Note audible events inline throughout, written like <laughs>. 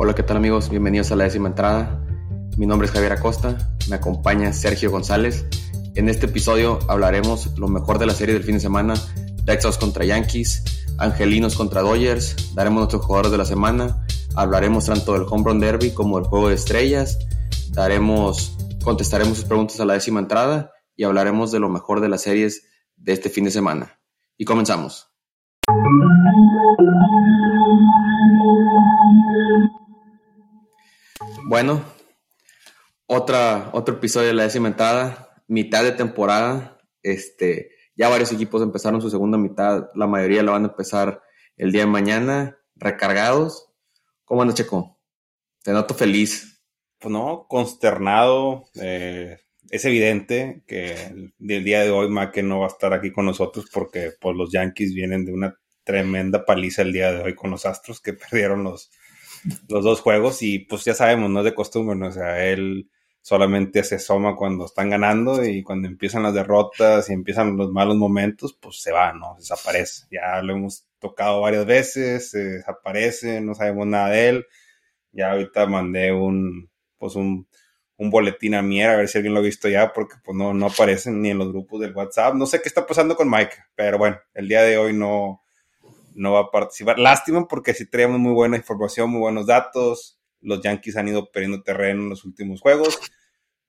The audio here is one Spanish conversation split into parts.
Hola, ¿qué tal amigos? Bienvenidos a la décima entrada. Mi nombre es Javier Acosta, me acompaña Sergio González. En este episodio hablaremos lo mejor de la serie del fin de semana, Red contra Yankees, Angelinos contra Dodgers, daremos nuestros jugadores de la semana, hablaremos tanto del Home Run Derby como del Juego de Estrellas, daremos, contestaremos sus preguntas a la décima entrada y hablaremos de lo mejor de las series de este fin de semana. Y comenzamos. Bueno, otra, otro episodio de la décima entrada, mitad de temporada. Este, ya varios equipos empezaron su segunda mitad, la mayoría la van a empezar el día de mañana, recargados. ¿Cómo andas, Checo? Te noto feliz. Pues no, consternado. Eh, es evidente que el, día de hoy Maque no va a estar aquí con nosotros porque pues, los Yankees vienen de una tremenda paliza el día de hoy con los Astros que <laughs> perdieron los, los dos juegos y pues ya sabemos, no es de costumbre, ¿no? o sea, él solamente se asoma cuando están ganando y cuando empiezan las derrotas y empiezan los malos momentos, pues se va, ¿no? Desaparece. Ya lo hemos tocado varias veces, desaparece, no sabemos nada de él. Ya ahorita mandé un, pues un, un boletín a Mier a ver si alguien lo ha visto ya, porque pues no, no aparecen ni en los grupos del WhatsApp. No sé qué está pasando con Mike, pero bueno, el día de hoy no, no va a participar. Lástima porque sí traíamos muy buena información, muy buenos datos. Los Yankees han ido perdiendo terreno en los últimos juegos,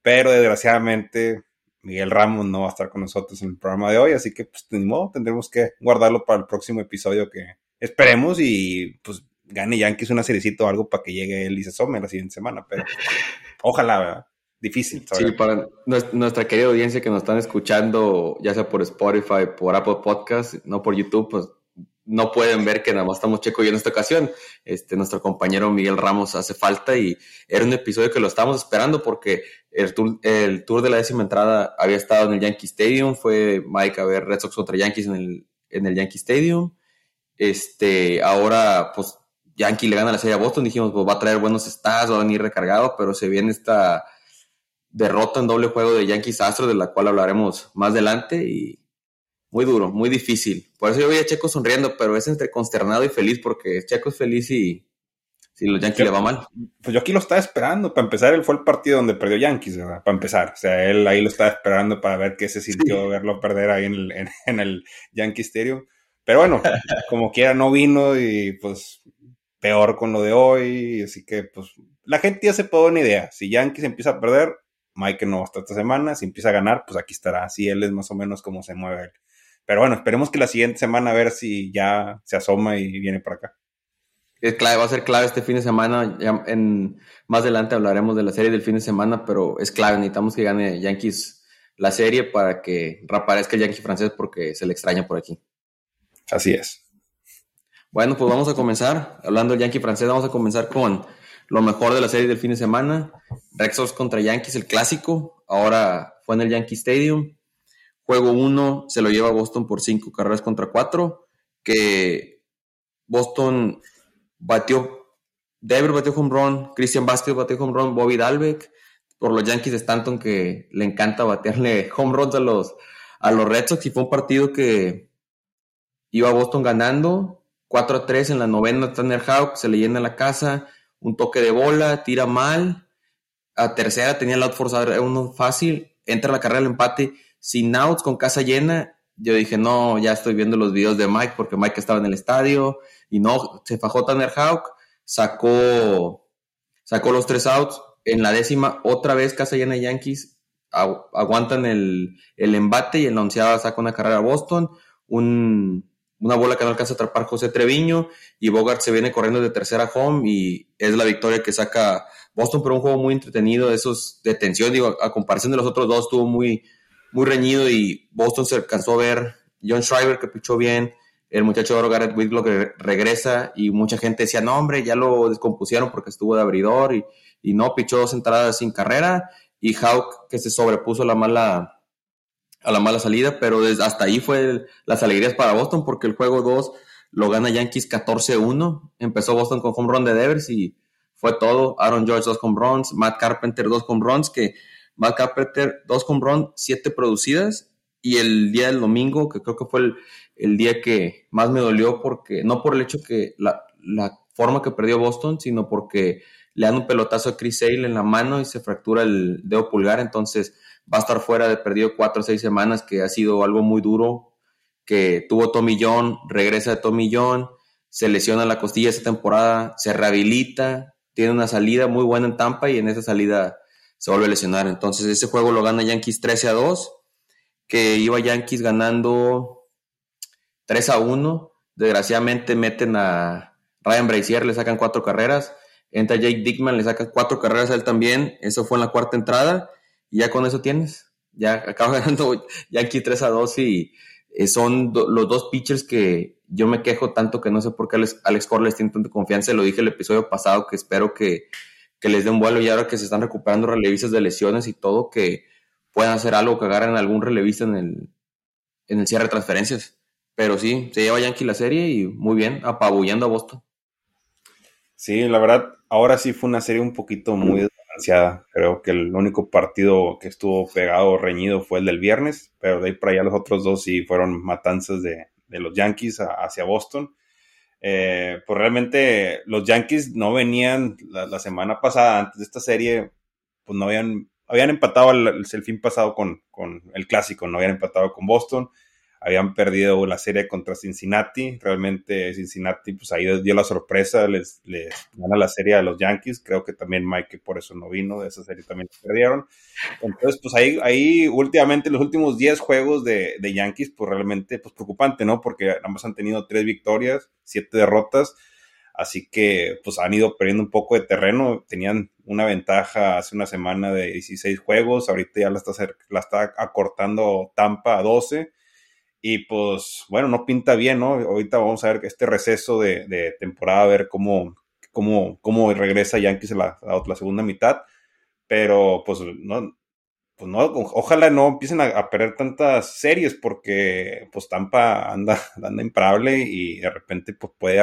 pero desgraciadamente Miguel Ramos no va a estar con nosotros en el programa de hoy, así que pues de modo tendremos que guardarlo para el próximo episodio que esperemos y pues gane Yankees una seriecita o algo para que llegue él y se asome la siguiente semana, pero ojalá, ¿verdad? Difícil. Sí, para nuestra querida audiencia que nos están escuchando, ya sea por Spotify, por Apple Podcast, no por YouTube, pues no pueden ver que nada más estamos Checo y en esta ocasión. Este, nuestro compañero Miguel Ramos hace falta y era un episodio que lo estábamos esperando porque el tour, el tour de la décima entrada había estado en el Yankee Stadium, fue Mike a ver Red Sox contra Yankees en el, en el Yankee Stadium. Este, ahora, pues, Yankee le gana la serie a Boston, dijimos, pues va a traer buenos stats, va a venir recargado, pero se viene esta derrota en doble juego de Yankees Astros, de la cual hablaremos más adelante y muy duro, muy difícil. Por eso yo veía a Checo sonriendo, pero es entre consternado y feliz porque Checo es feliz y si los Yankees le va mal. Pues yo aquí lo estaba esperando. Para empezar, él fue el partido donde perdió Yankees, ¿verdad? Para empezar. O sea, él ahí lo estaba esperando para ver qué se sintió verlo perder ahí en el, <laughs> en, el Yankee Stadium. Pero bueno, como quiera, no vino y pues peor con lo de hoy. Así que pues la gente ya se puede dar una idea. Si Yankees empieza a perder, Mike no va a estar esta semana. Si empieza a ganar, pues aquí estará. Así él es más o menos como se mueve él. Pero bueno, esperemos que la siguiente semana a ver si ya se asoma y viene para acá. Es clave, va a ser clave este fin de semana. en, más adelante hablaremos de la serie del fin de semana, pero es clave. Necesitamos que gane Yankees la serie para que reaparezca el Yankee francés porque se le extraña por aquí. Así es. Bueno, pues vamos a comenzar. Hablando del Yankee francés, vamos a comenzar con lo mejor de la serie del fin de semana. Rexos contra Yankees, el clásico. Ahora fue en el Yankee Stadium. Juego 1 se lo lleva Boston por 5 carreras contra 4, que Boston batió, Dever batió home run, Christian Vázquez batió home run, Bobby Dalbeck, por los Yankees de Stanton que le encanta batearle <laughs> home runs a los, a los Red Sox y fue un partido que iba Boston ganando 4 a 3 en la novena Tanner Hawk, se le llena la casa, un toque de bola, tira mal, a tercera tenía el out forzado, uno fácil, entra la carrera del empate sin outs, con casa llena, yo dije, no, ya estoy viendo los videos de Mike porque Mike estaba en el estadio y no, se fajó Tanner Hawk, sacó, sacó los tres outs. En la décima, otra vez casa llena de Yankees, aguantan el, embate y en la onceava saca una carrera a Boston, una bola que no alcanza a atrapar José Treviño y Bogart se viene corriendo de tercera home y es la victoria que saca Boston, pero un juego muy entretenido, esos de tensión, digo, a comparación de los otros dos, estuvo muy, muy reñido y Boston se alcanzó a ver. John Schreiber que pichó bien, el muchacho de oro Garrett Whitlock que regresa. Y mucha gente decía, no hombre, ya lo descompusieron porque estuvo de abridor y, y no, pichó dos entradas sin carrera. Y Hawk que se sobrepuso a la mala, a la mala salida, pero desde hasta ahí fue las alegrías para Boston porque el juego 2 lo gana Yankees 14-1, empezó Boston con home run de Devers y fue todo, Aaron George dos home runs, Matt Carpenter dos home runs que Matt Carpenter, dos con run, siete producidas. Y el día del domingo, que creo que fue el, día que más me dolió, porque no por el hecho que la, forma que perdió Boston, sino porque le dan un pelotazo a Chris Sale en la mano y se fractura el dedo pulgar, entonces va a estar fuera de perdido cuatro o seis semanas, que ha sido algo muy duro, que tuvo Tommy John, regresa de Tommy John, se lesiona la costilla esta temporada, se rehabilita, tiene una salida muy buena en Tampa y en esa salida se vuelve a lesionar. Entonces ese juego lo gana Yankees 13 a 2, que iba Yankees ganando 3 a 1. Desgraciadamente meten a Ryan Brazier, le sacan cuatro carreras. Entra Jake Dickman, le sacan cuatro carreras a él también. Eso fue en la cuarta entrada. Y ya con eso tienes. Ya <laughs> acaba ganando Yankees 3 a 2 y eh, son los dos pitchers que yo me quejo tanto que no sé por qué Alex, Alex les tiene tanta confianza. Lo dije el episodio pasado que espero que, que les den vuelo y ahora que se están recuperando relevistas de lesiones y todo, que puedan hacer algo, que agarren algún relevista en el, en el cierre de transferencias. Pero sí, se lleva Yankee la serie y muy bien, apabullando a Boston. Sí, la verdad, ahora sí fue una serie un poquito muy desbalanceada. Creo que el único partido que estuvo pegado, reñido, fue el del viernes, pero de ahí para allá los otros dos sí fueron matanzas de, de los Yankees hacia Boston. Eh, pues realmente los Yankees no venían la, semana pasada, antes de esta serie, pues no habían, habían empatado el, el fin pasado con, con, el clásico, no habían empatado con Boston habían perdido la serie contra Cincinnati. Realmente Cincinnati, pues ahí dio la sorpresa, les, les gana la serie a los Yankees. Creo que también Mike por eso no vino, de esa serie también perdieron. Entonces, pues ahí, ahí últimamente los últimos 10 juegos de, de, Yankees, pues realmente pues preocupante, ¿no? Porque ambos han tenido tres victorias, siete derrotas. Así que pues han ido perdiendo un poco de terreno. Tenían una ventaja hace una semana de 16 juegos. Ahorita ya la está, la está acortando Tampa a 12 y pues, bueno, no pinta bien, ¿no? Ahorita vamos a ver este receso de, temporada, a ver cómo, cómo, cómo regresa Yankees a la, la, segunda mitad. Pero, pues, no, pues no, ojalá no empiecen a, perder tantas series porque, pues, Tampa anda, <laughs> anda imparable y de repente, pues, puede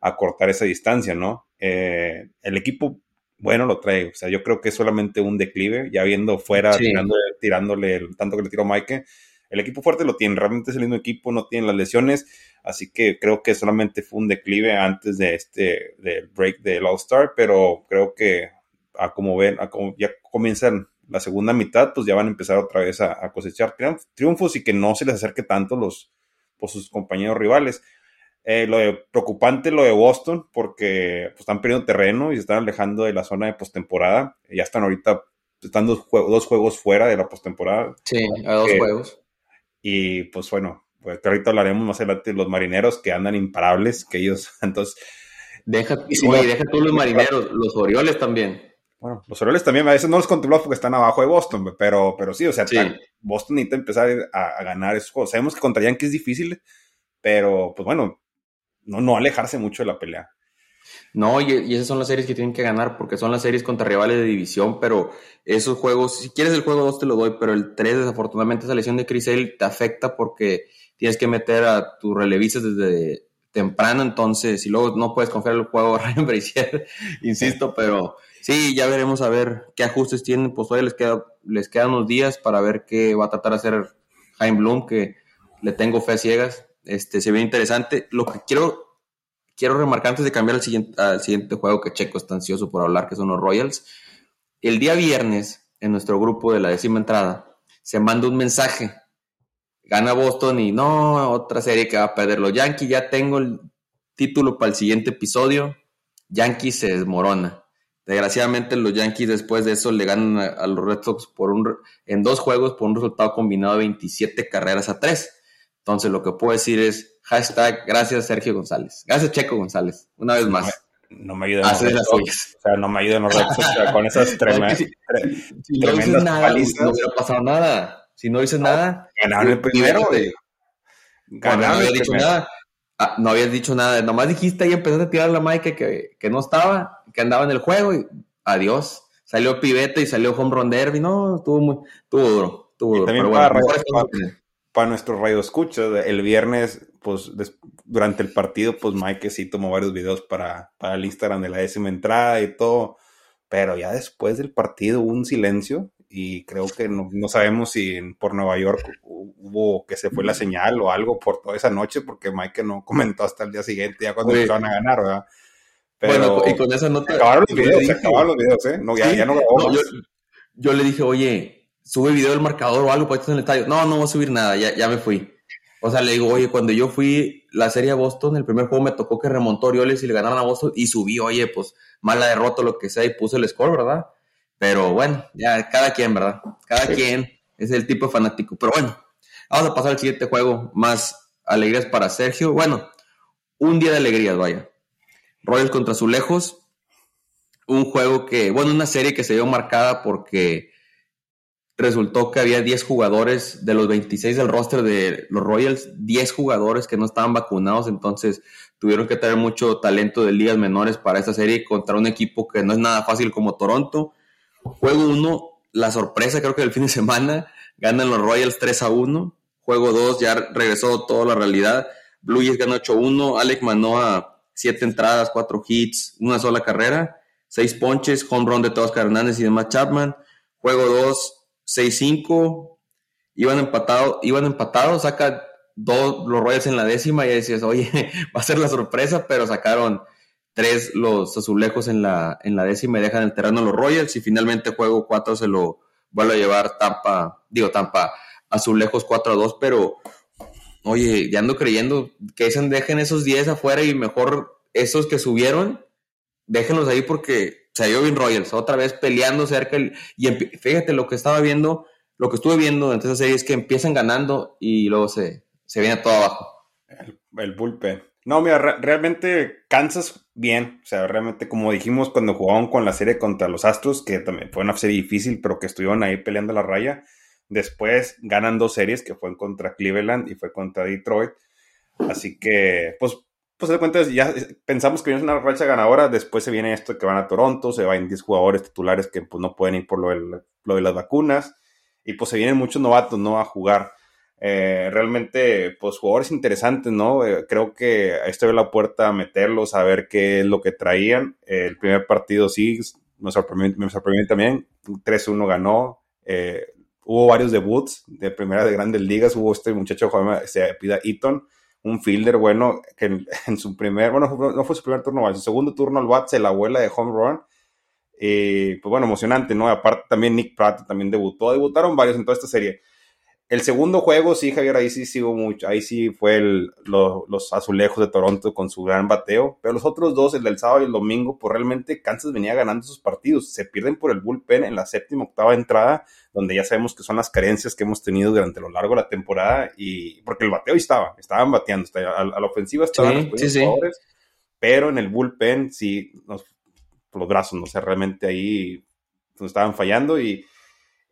acortar esa distancia, ¿no? Eh, el equipo, bueno, lo trae. O sea, yo creo que es solamente un declive, ya viendo fuera, tirándole, tirándole el tanto que le tiró Mike el equipo fuerte lo tiene, realmente es el mismo equipo, no tiene las lesiones, así que creo que solamente fue un declive antes de este, del break del All-Star, pero creo que a como ven, a como ya comienzan la segunda mitad, pues ya van a empezar otra vez a, cosechar triunfos y que no se les acerque tanto los, por sus compañeros rivales. Eh, lo de, preocupante lo de Boston, porque pues, están perdiendo terreno y se están alejando de la zona de postemporada. Ya están ahorita, están dos, dos juegos fuera de la postemporada. Sí, a dos juegos. Y pues bueno, pues ahorita hablaremos más adelante de los marineros que andan imparables, que ellos, <laughs> entonces... Deja, deja tú los marineros, los Orioles también. Bueno, los Orioles también a veces no los controlamos porque están abajo de Boston, pero, pero sí, o sea, Boston necesita empezar a, ganar esos juegos. Sabemos que contra Yankees es difícil, pero pues bueno, no, no alejarse mucho de la pelea. No, y, esas son las series que tienen que ganar porque son las series contra rivales de división, pero esos juegos, si quieres el juego 2 te lo doy, pero el 3 desafortunadamente esa lesión de Crisel te afecta porque tienes que meter a tus relevistas desde temprano, entonces, y luego no puedes confiar el juego a <laughs> Ryan Brazier, insisto, pero sí, ya veremos a ver qué ajustes tienen, pues hoy les, queda, les quedan unos días para ver qué va a tratar de hacer Jaime Bloom, que le tengo fe ciegas, este, se ve interesante. Lo que quiero quiero remarcar antes de cambiar al siguiente, al siguiente juego que Checo está ansioso por hablar, que son los Royals. El día viernes, en nuestro grupo de la décima entrada, se manda un mensaje. Gana Boston y no, otra serie que va a perder los Yankees. Ya tengo el título para el siguiente episodio. Yankees se desmorona. Desgraciadamente los Yankees después de eso le ganan a, los Red Sox por un, en dos juegos por un resultado combinado de 27 carreras a 3. Entonces lo que puedo decir es, Hashtag gracias Sergio González. Gracias Checo González. Una vez más. No me ayuden los Red O sea, no me ayuden los Red Sox con esas <laughs> tremendas. si, no dices nada, no hubiera pasado nada. Si no dices nada. Ganaron el primero. Ganaron no habías dicho nada. Ah, no habías dicho nada. Nomás dijiste y empezaste a tirar la Mike que, que no estaba, que andaba en el juego y adiós. Salió Pivete y salió Home Run Derby. No, estuvo muy, estuvo duro. Estuvo duro. Pero bueno, para nuestros radio escuchas, el viernes, pues durante el partido, pues Mike sí tomó varios videos para, para el Instagram de la décima entrada y todo, pero ya después del partido hubo un silencio y creo que no, sabemos si por Nueva York hubo que se fue la señal o algo por toda esa noche, porque Mike no comentó hasta el día siguiente, ya cuando empezaron a ganar, ¿verdad? bueno, y con esa nota. Acabaron los videos, se acabaron los videos, ¿eh? No, ya, ya no grabó. yo, yo, le dije, oye, sube video del marcador o algo para estar en el estadio. No, no voy a subir nada, ya, ya me fui. O sea, le digo, oye, cuando yo fui la serie a Boston, el primer juego me tocó que remontó Orioles y le ganaron a Boston y subí, oye, pues mala derrota, lo que sea, y puse el score, ¿verdad? Pero bueno, ya cada quien, ¿verdad? Cada quien es el tipo de fanático. Pero bueno, vamos a pasar al siguiente juego, más alegrías para Sergio. Bueno, un día de alegrías, vaya. Royals contra Azulejos. Un juego que, bueno, una serie que se dio marcada porque resultó que había 10 jugadores de los 26 del roster de los Royals, 10 jugadores que no estaban vacunados, entonces tuvieron que tener mucho talento de ligas menores para esta serie contra un equipo que no es nada fácil como Toronto. Juego 1, la sorpresa creo que del fin de semana, ganan los Royals 3 a 1. Juego 2, ya regresó toda la realidad. Blue Jays ganó 8-1, Alec Manoa 7 entradas, 4 hits, una sola carrera, 6 ponches, home run de todos Hernández y demás Chapman. Juego 2, 6-5, iban empatados, iban saca dos los Royals en la décima y decías, oye, <laughs> va a ser la sorpresa, pero sacaron tres los azulejos en la, en la décima y dejan el terreno los Royals y finalmente juego 4 se lo vuelve a llevar Tampa, digo Tampa, azulejos 4 a 2, pero oye, ya ando creyendo que dejen esos 10 afuera y mejor esos que subieron, déjenlos ahí porque sea, bien Royals, otra vez peleando cerca. y fíjate lo que estaba viendo, lo que estuve viendo durante esa serie es que empiezan ganando y luego se, se viene todo abajo. El, el. No, mira, realmente Kansas bien. O sea, realmente, como dijimos cuando jugaban con la serie contra los Astros, que también fue una serie difícil, pero que estuvieron ahí peleando la raya. Después ganan dos series, que fue contra Cleveland y fue contra Detroit. Así que, pues, pues de cuenta, ya pensamos que viene una racha ganadora, después se viene esto que van a Toronto, se van 10 jugadores titulares que pues, no pueden ir por lo, de las vacunas, y pues se vienen muchos novatos, ¿no? A jugar. Eh, realmente, pues jugadores interesantes, ¿no? Eh, creo que esto ve la puerta a meterlos, a ver qué es lo que traían. el primer partido sí, me sorprendió, me sorprendió también, 3-1 ganó. Eh, hubo varios debuts de primera de grandes ligas, hubo este muchacho, se pida Eaton, un fielder bueno que en, <laughs> su primer, bueno, no fue su primer turno, en su segundo turno bat se la abuela de home run. Y pues bueno, emocionante, ¿no? Aparte también Nick Pratt también debutó, debutaron varios en toda esta serie. El segundo juego, sí, Javier, ahí sí sigo mucho. Ahí sí fue el, los azulejos de Toronto con su gran bateo. Pero los otros dos, el del sábado y el domingo, pues realmente Kansas venía ganando sus partidos. Se pierden por el bullpen en la séptima, octava entrada, donde ya sabemos que son las carencias que hemos tenido durante lo largo de la temporada. y Porque el bateo estaba, estaban bateando. A, la ofensiva estaban los jugadores, pero en el bullpen sí, los brazos, no sé, realmente ahí nos estaban fallando y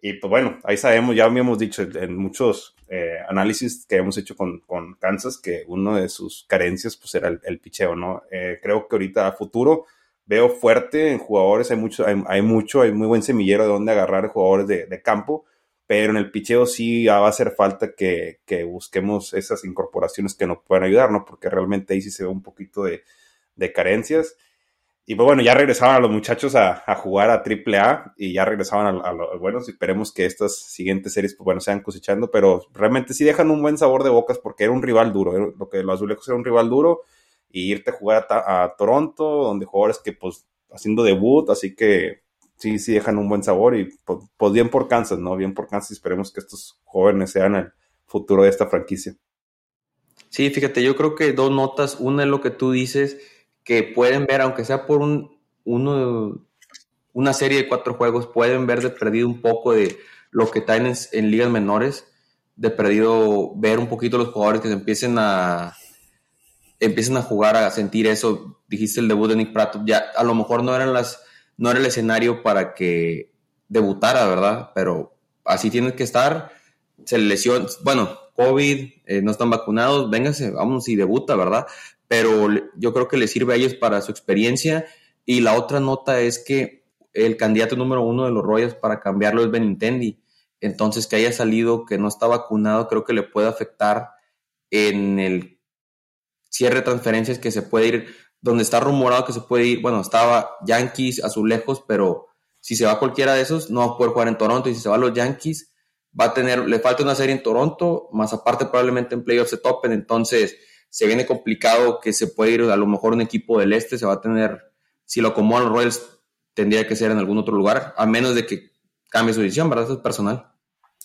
y pues bueno, ahí sabemos, ya habíamos dicho en muchos eh, análisis que hemos hecho con, con, Kansas que uno de sus carencias pues era el, el picheo, ¿no? Eh, creo que ahorita a futuro veo fuerte en jugadores, hay mucho, hay, mucho, hay muy buen semillero de donde agarrar jugadores de, de campo, pero en el picheo sí va a hacer falta que, que, busquemos esas incorporaciones que nos puedan ayudar, ¿no? Porque realmente ahí sí se ve un poquito de, de carencias. Y pues bueno, ya regresaban a los muchachos a, a jugar a AAA y ya regresaban a, los buenos. Esperemos que estas siguientes series, pues bueno, sean cosechando, pero realmente sí dejan un buen sabor de bocas porque era un rival duro. Lo que los azulejos era un rival duro y irte a jugar a, Toronto, donde jugadores que pues haciendo debut, así que sí, sí dejan un buen sabor y pues, pues bien por Kansas, ¿no? Bien por Kansas esperemos que estos jóvenes sean el futuro de esta franquicia. Sí, fíjate, yo creo que dos notas. Una es lo que tú dices que pueden ver, aunque sea por un, una serie de cuatro juegos, pueden ver de perdido un poco de lo que traen en, ligas menores, de perdido ver un poquito los jugadores que se empiecen a empiecen a jugar, a sentir eso. Dijiste el debut de Nick Pratt, ya a lo mejor no eran las, no era el escenario para que debutara, ¿verdad? Pero así tiene que estar. Se lesiona, bueno, COVID, eh, no están vacunados, véngase, vamos y debuta, ¿verdad? Pero yo creo que le sirve a ellos para su experiencia. Y la otra nota es que el candidato número uno de los Royals para cambiarlo es Benintendi. Entonces, que haya salido que no está vacunado, creo que le puede afectar en el cierre de transferencias que se puede ir, donde está rumorado que se puede ir, bueno, estaba Yankees a su lejos, pero si se va cualquiera de esos, no va a poder jugar en Toronto. Y si se va a los Yankees, va a tener, le falta una serie en Toronto, más aparte probablemente en playoffs se topen. Entonces, se viene complicado que se puede ir a lo mejor un equipo del este, se va a tener si lo acomodan los Royals, tendría que ser en algún otro lugar, a menos de que cambie su decisión, ¿verdad? Eso es personal.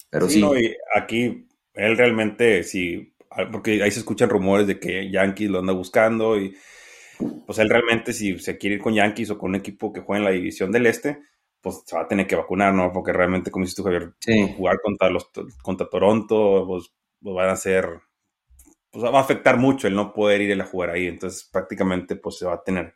Pero sí. y aquí él realmente, sí, porque ahí se escuchan rumores de que Yankees lo anda buscando y pues él realmente si se quiere ir con Yankees o con un equipo que juega en la división del este, pues se va a tener que vacunar, ¿no? Porque realmente, como dices tú, Javier, jugar contra, los, contra Toronto, pues, pues, van a ser, pues va a afectar mucho el no poder ir a jugar ahí, entonces prácticamente pues se va a tener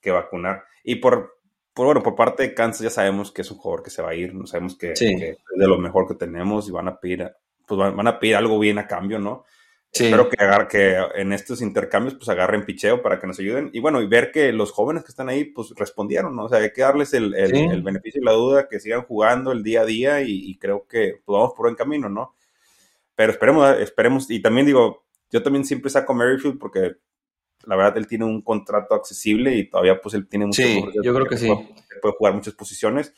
que vacunar. Y por, por bueno, por parte de Kansas ya sabemos que es un jugador que se va a ir, no sabemos que, es de lo mejor que tenemos y van a pedir, pues van, a pedir algo bien a cambio, ¿no? Espero que, que en estos intercambios pues agarren picheo para que nos ayuden. Y bueno, y ver que los jóvenes que están ahí pues respondieron, ¿no? O sea, hay que darles el, el, beneficio y la duda, que sigan jugando el día a día y, creo que pues, vamos por buen camino, ¿no? Pero esperemos, esperemos. Y también digo, yo también siempre saco Merrifield porque la verdad él tiene un contrato accesible y todavía pues él tiene mucho... Sí, yo creo que, sí. Puede, jugar muchas posiciones,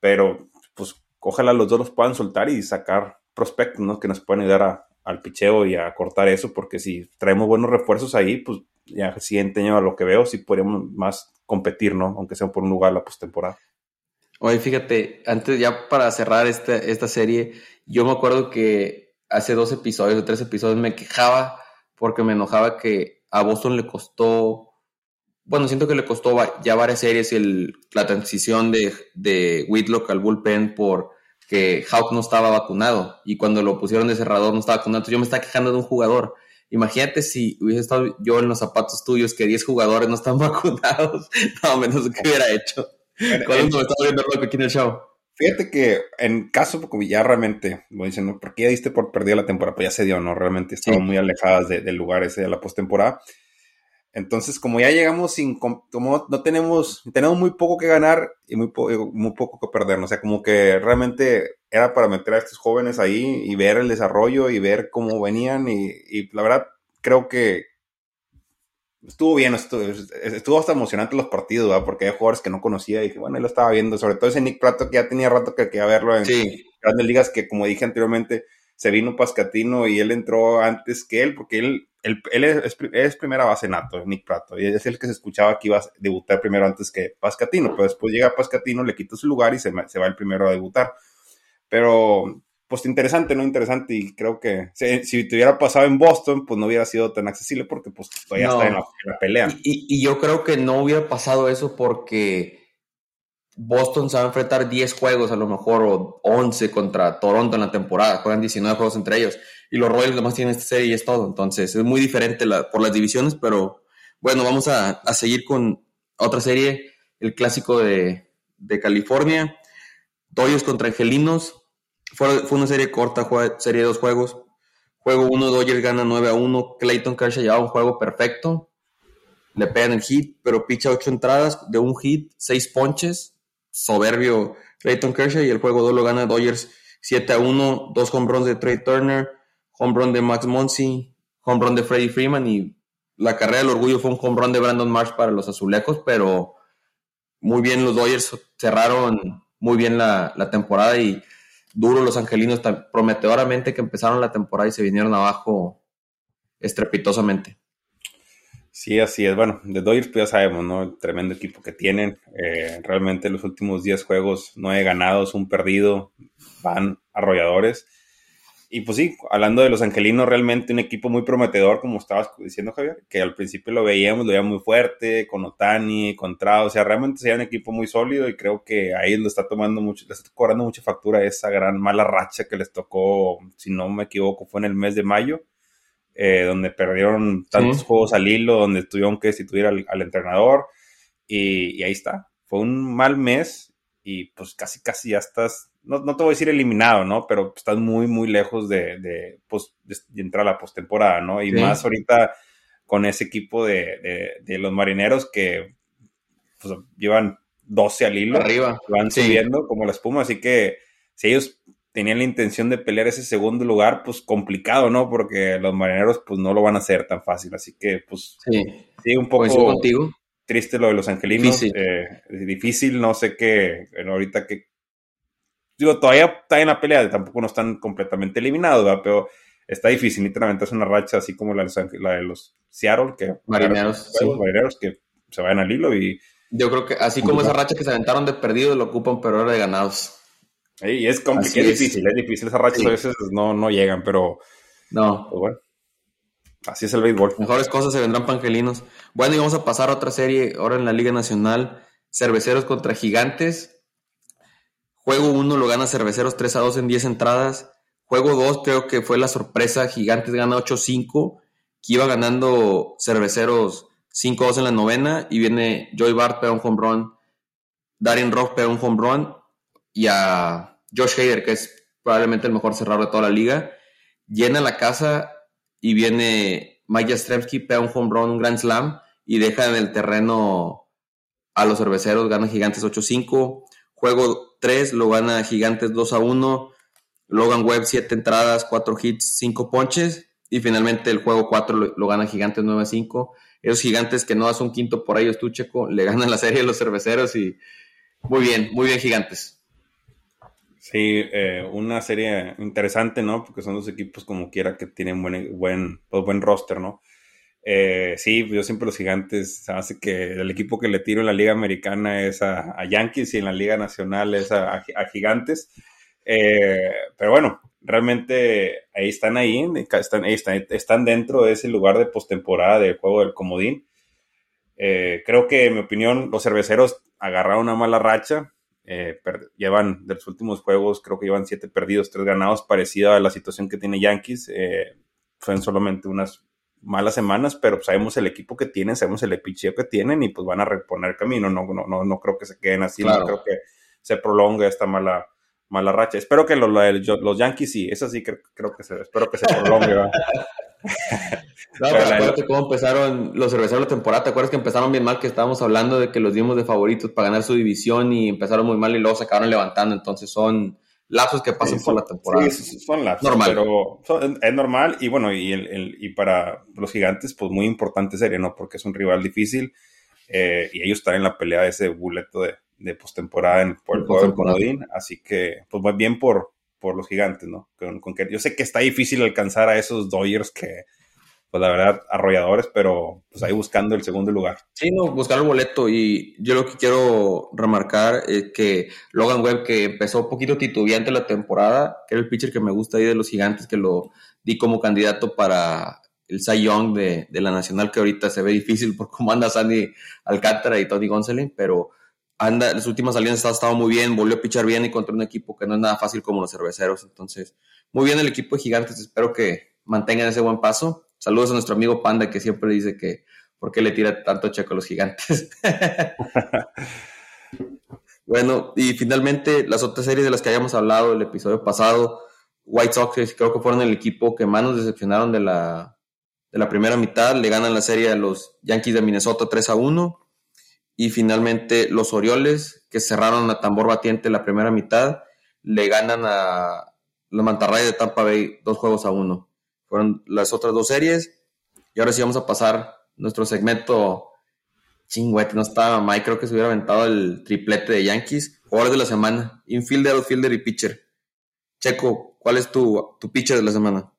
pero pues ojalá los dos los puedan soltar y sacar prospectos, ¿no? Que nos puedan ayudar a, al picheo y a cortar eso, porque si traemos buenos refuerzos ahí, pues ya el siguiente año a lo que veo, sí podríamos más competir, ¿no? Aunque sea por un lugar la postemporada. Oye, fíjate, antes ya para cerrar esta, esta serie, yo me acuerdo que hace dos episodios o tres episodios me quejaba porque me enojaba que a Boston le costó, bueno, siento que le costó ya varias series el, la transición de, de Whitlock al bullpen por que Hawk no estaba vacunado y cuando lo pusieron de cerrador no estaba vacunado. yo me estaba quejando de un jugador. Imagínate si hubiese estado yo en los zapatos tuyos que 10 jugadores no están <laughs> vacunados. no, menos que hubiera hecho. Me estaba viendo aquí en el show. Fíjate que en caso, porque ya realmente, me dicen, ¿no? ¿por qué ya diste por perdida la temporada? Pues ya se dio, ¿no? Realmente estaban muy alejadas del lugar ese de la postemporada. Entonces, como ya llegamos sin, como no tenemos, tenemos muy poco que ganar y muy, muy poco que perder, o sea, como que realmente era para meter a estos jóvenes ahí y ver el desarrollo y ver cómo venían y, la verdad creo que estuvo bien, estuvo, hasta emocionante los partidos, ¿verdad? porque hay jugadores que no conocía y dije, bueno, él lo estaba viendo, sobre todo ese Nick Prato que ya tenía rato que quería verlo en grandes ligas, que como dije anteriormente, se vino Pascatino y él entró antes que él, porque él él, es, primera base nato, Nick Prato, y es el que se escuchaba que iba a debutar primero antes que Pascatino, pero después llega Pascatino, le quita su lugar y se, se va el primero a debutar. Pero, pues interesante, ¿no? Interesante, y creo que si, si, te hubiera pasado en Boston, pues no hubiera sido tan accesible porque pues todavía está en la, pelea. Y, y, yo creo que no hubiera pasado eso porque Boston se va a enfrentar 10 juegos a lo mejor o 11 contra Toronto en la temporada, juegan 19 juegos entre ellos y los Royals además tienen esta serie y es todo. Entonces es muy diferente por las divisiones, pero bueno, vamos a, seguir con otra serie, el clásico de, California, Dodgers contra Angelinos. Fue, fue una serie corta, serie de dos juegos. Juego 1, Dodgers gana 9 a 1. Clayton Kershaw llevaba un juego perfecto. Le pegan el hit, pero picha 8 entradas de un hit, 6 ponches. Soberbio Clayton Kershaw y el juego 2 lo gana Dodgers 7 a 1. Dos home runs de Trey Turner home run de Max Monsi, home run de Freddie Freeman y la carrera del orgullo fue un home run de Brandon Marsh para los azulejos, pero muy bien los Dodgers cerraron muy bien la, temporada y duro los angelinos prometedoramente que empezaron la temporada y se vinieron abajo estrepitosamente. Sí, así es. Bueno, de Dodgers pues ya sabemos, ¿no? El tremendo equipo que tienen. Eh, realmente los últimos 10 juegos, 9 ganados, un perdido, van arrolladores. Y pues sí, hablando de los angelinos, realmente un equipo muy prometedor, como estabas diciendo, Javier, que al principio lo veíamos, lo veíamos muy fuerte, con Otani, con Trao, o sea, realmente sería un equipo muy sólido y creo que ahí lo está tomando mucho, le está cobrando mucha factura esa gran mala racha que les tocó, si no me equivoco, fue en el mes de mayo, eh, donde perdieron tantos juegos al hilo, donde tuvieron que destituir al, al entrenador y, y ahí está. Fue un mal mes y pues casi, casi ya estás no, no, te voy a decir eliminado, ¿no? Pero estás muy, muy lejos de, de, pues, de entrar a la postemporada, ¿no? Y más ahorita con ese equipo de, de los marineros que pues, llevan 12 al hilo. Arriba. Van subiendo como la espuma, así que si ellos tenían la intención de pelear ese segundo lugar, pues complicado, ¿no? Porque los marineros pues no lo van a hacer tan fácil, así que pues sí, un poco contigo. triste lo de los angelinos, difícil, eh, difícil no sé qué, ahorita qué, digo, todavía está en la pelea, tampoco no están completamente eliminados, ¿verdad? pero está difícil, literalmente es una racha así como la, de los Seattle, que marineros, marineros que se vayan al hilo y... Yo creo que así como esa racha que se aventaron de perdido, lo ocupan pero ahora de ganados. Y es complicado, es difícil, es difícil. Esas rachas a veces no, no llegan, pero... No. Pues bueno. Así es el béisbol. Mejores cosas se vendrán pangelinos. Bueno, y vamos a pasar a otra serie ahora en la Liga Nacional. Cerveceros contra Gigantes. Juego 1 lo gana Cerveceros 3 a 2 en 10 entradas. Juego 2 creo que fue la sorpresa. Gigantes gana 8-5. Que iba ganando Cerveceros 5-2 en la novena. Y viene Joy Bart pega un home run. Darien Rock pega un home run. Y a Josh Hader, que es probablemente el mejor cerrador de toda la liga. Llena la casa y viene Mike Jastrzemski, pega un home run, un grand slam. Y deja en el terreno a los cerveceros. Gana Gigantes 8-5. Juego 3 lo gana Gigantes 2 a 1. Logan Webb 7 entradas, 4 hits, 5 ponches. Y finalmente el juego 4 lo, gana Gigantes 9 a 5. Esos gigantes que no hacen un quinto por ellos, tú, Checo, <laughs> le ganan la serie a los cerveceros y muy bien, muy bien, gigantes. Sí, eh, una serie interesante, ¿no? Porque son dos equipos como quiera que tienen buen, buen, pues, buen roster, ¿no? Eh, sí, yo siempre los gigantes, hace que el equipo que le tiro en la Liga Americana es a, Yankees y en la Liga Nacional es a, gigantes. Eh, pero bueno, realmente ahí están ahí, están, están, dentro de ese lugar de postemporada del juego del comodín. Eh, creo que, en mi opinión, los cerveceros agarraron una mala racha. llevan de los últimos juegos, creo que llevan siete perdidos, tres ganados, parecida a la situación que tiene Yankees. fueron solamente unas malas semanas, pero sabemos el equipo que tienen, sabemos el epicheo que tienen y pues van a reponer camino. No, no, no, no creo que se queden así, no creo que se prolongue esta mala, mala racha. Espero que los, los Yankees sí, eso sí creo, creo que se, espero que se prolongue. <laughs> no, pero acuérdate cómo empezaron los cerveceros la temporada. ¿Te acuerdas que empezaron bien mal? Que estábamos hablando de que los dimos de favoritos para ganar su división y empezaron muy mal y luego se acabaron levantando. Entonces son lapsos que pasan por la temporada. Sí, son lapsos, normal. pero es normal y bueno, y, el, y para los gigantes, pues muy importante serie, ¿no? Porque es un rival difícil eh, y ellos están en la pelea de ese boleto de, de postemporada en, por el juego del comodín, así que pues va bien por, por los gigantes, ¿no? con que, yo sé que está difícil alcanzar a esos Dodgers que pues la verdad, arrolladores, pero pues ahí buscando el segundo lugar. Sí, no, buscar el boleto. Y yo lo que quiero remarcar es que Logan Webb, que empezó un poquito titubeante la temporada, que era el pitcher que me gusta ahí de los gigantes, que lo di como candidato para el Cy Young de, la Nacional, que ahorita se ve difícil por cómo anda Sandy Alcántara y Tony Gonsolin, pero anda, las últimas salidas ha estado muy bien, volvió a pichar bien y contra un equipo que no es nada fácil como los cerveceros. Entonces, muy bien el equipo de gigantes, espero que mantengan ese buen paso Saludos a nuestro amigo Panda que siempre dice que por qué le tira tanto checo a los gigantes. <laughs> bueno, y finalmente las otras series de las que hayamos hablado el episodio pasado, White Sox creo que fueron el equipo que más nos decepcionaron de la, de la primera mitad. Le ganan la serie a los Yankees de Minnesota 3 a 1. Y finalmente los Orioles, que cerraron a tambor batiente la primera mitad, le ganan a los Mantarrayas de Tampa Bay dos juegos a uno. Fueron las otras dos series. Y ahora sí vamos a pasar nuestro segmento chingüete. No estaba Mike, creo que se hubiera aventado el triplete de Yankees. Jugadores de la semana. Infielder, outfielder y pitcher. Checo, ¿cuál es tu, tu pitcher de la semana?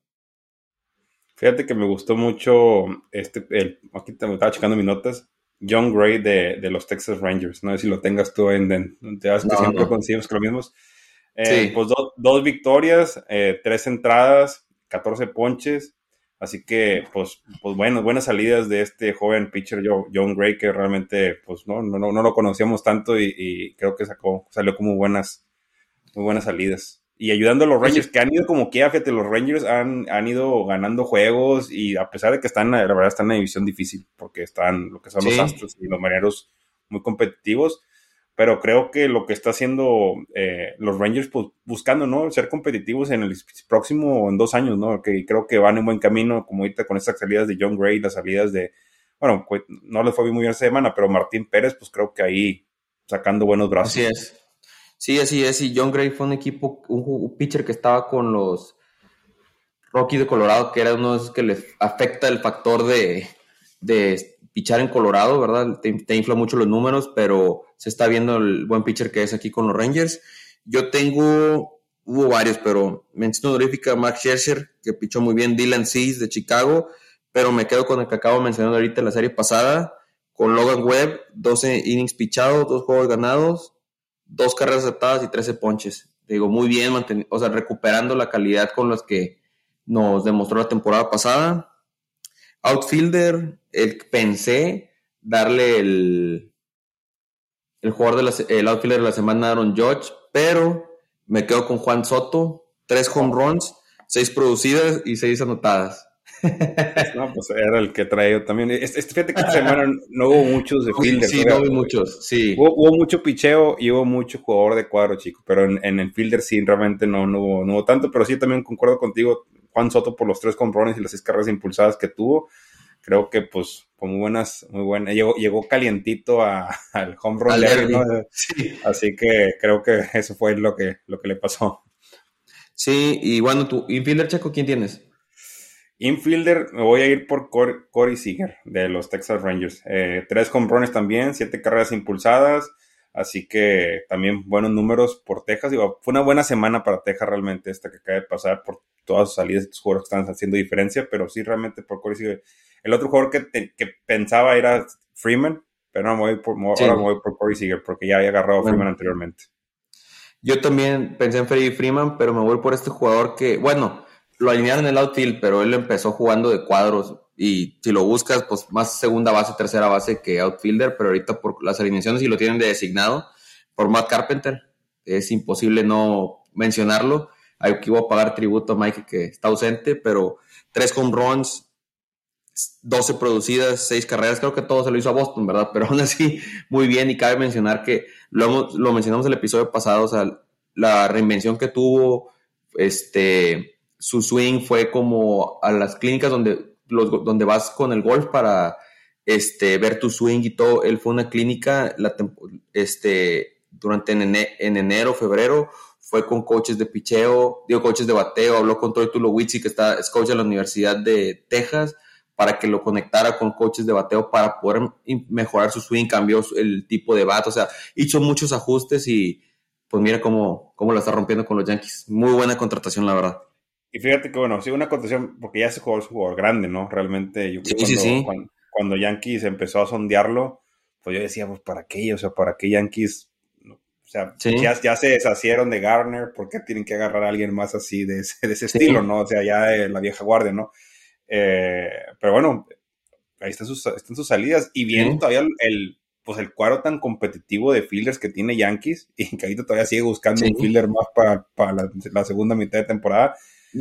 Fíjate que me gustó mucho este, el, aquí te, estaba checando mis notas, John Gray de, de, los Texas Rangers. No sé si lo tengas tú en, te das que siempre conseguimos que lo mismos. Eh, pues dos victorias, eh, tres entradas, 14 ponches. Así que, pues, pues bueno, buenas salidas de este joven pitcher John Gray, que realmente, pues, no, no, no lo conocíamos tanto y, creo que sacó, salió como buenas, muy buenas salidas. Y ayudando a los Rangers, que han ido como que, fíjate, los Rangers han, han ido ganando juegos y a pesar de que están, la verdad, están en una división difícil, porque están lo que son los Astros y los Marineros muy competitivos pero creo que lo que está haciendo eh, los Rangers, pues buscando, ¿no? Ser competitivos en el próximo, en dos años, ¿no? Que creo que van en buen camino, como ahorita con estas salidas de John Gray, las salidas de, bueno, pues, no les fue muy bien esta semana, pero Martín Pérez, pues creo que ahí sacando buenos brazos. Así es. Sí, así es. Y John Gray fue un equipo, un, pitcher que estaba con los Rockies de Colorado, que era uno de esos que les afecta el factor de, de pichar en Colorado, ¿verdad? Te, infla mucho los números, pero se está viendo el buen pitcher que es aquí con los Rangers. Yo tengo, hubo varios, pero mención honorífica Max Scherzer, que pichó muy bien, Dylan Cease de Chicago, pero me quedo con el que acabo mencionando ahorita en la serie pasada, con Logan Webb, 12 innings pichados, dos juegos ganados, dos carreras aceptadas y 13 ponches. Digo, muy bien, o sea, recuperando la calidad con las que nos demostró la temporada pasada. Outfielder, el pensé darle el, el jugador de la, el outfielder de la semana Aaron Judge, pero me quedo con Juan Soto, tres home runs, seis producidas y seis anotadas. <laughs> No, pues era el que traía también. Este, este, fíjate que esta semana no hubo muchos de fielder. Sí, no hubo muchos, sí. Hubo, mucho picheo y hubo mucho jugador de cuadro, chico. Pero en, el fielder sí, realmente no, no, hubo, no hubo tanto. Pero sí, también concuerdo contigo, Juan Soto, por los tres comprones y las seis carreras impulsadas que tuvo. Creo que, pues, fue muy buenas, muy buenas. Llegó, llegó calientito <laughs> al home run Sí. Así que creo que eso fue lo que, lo que le pasó. Sí, y bueno, tu infielder checo, ¿quién tienes? Infielder, me voy a ir por Corey, Seager de los Texas Rangers. Eh, tres runs también, siete carreras impulsadas. Así que también buenos números por Texas. Digo, fue una buena semana para Texas realmente esta que acaba de pasar por todas sus salidas sus jugadores que están haciendo diferencia. Pero sí, realmente por Corey Seager. El otro jugador que, que pensaba era Freeman, pero no, me voy por, ahora me voy por Corey Seager porque ya había agarrado a Freeman anteriormente. Yo también pensé en Freddie Freeman, pero me voy por este jugador que, bueno, lo alinearon en el outfield, pero él empezó jugando de cuadros y si lo buscas, pues más segunda base, tercera base que outfielder, pero ahorita por las alineaciones y lo tienen de designado por Matt Carpenter, es imposible no mencionarlo. Aquí voy a pagar tributo a Mike que está ausente, pero tres home runs, 12 producidas, 6 carreras, creo que todo se lo hizo a Boston, ¿verdad? Pero aún así, muy bien, y cabe mencionar que lo, lo mencionamos el episodio pasado, o sea, la reinvención que tuvo, este, su swing fue como a las clínicas donde, los, donde vas con el golf para este, ver tu swing y todo. Él fue una clínica la, este, durante en, enero, febrero, fue con coaches de picheo, digo, coaches de bateo, habló con Troy Tulowitzki, que está, es coach de la Universidad de Texas, para que lo conectara con coaches de bateo para poder mejorar su swing, cambió el tipo de bat, o sea, hizo muchos ajustes y pues mira cómo, cómo lo está rompiendo con los Yankees. Muy buena contratación, la verdad. Y fíjate que, bueno, sí, una condición, porque ya ese jugador es un jugador grande, ¿no? Realmente, yo creo que cuando, Cuando, Yankees empezó a sondearlo, pues yo decía, pues, ¿para qué? O sea, ¿para qué Yankees? O sea, ya, ya, se deshacieron de Garner, ¿por qué tienen que agarrar a alguien más así de ese, de ese estilo, ¿no? O sea, ya de la vieja guardia, ¿no? Eh, pero bueno, ahí están sus, están sus salidas y viendo todavía el, pues el cuadro tan competitivo de fielders que tiene Yankees <laughs> y que ahorita todavía sigue buscando un fielder más para, para la, la, segunda mitad de temporada.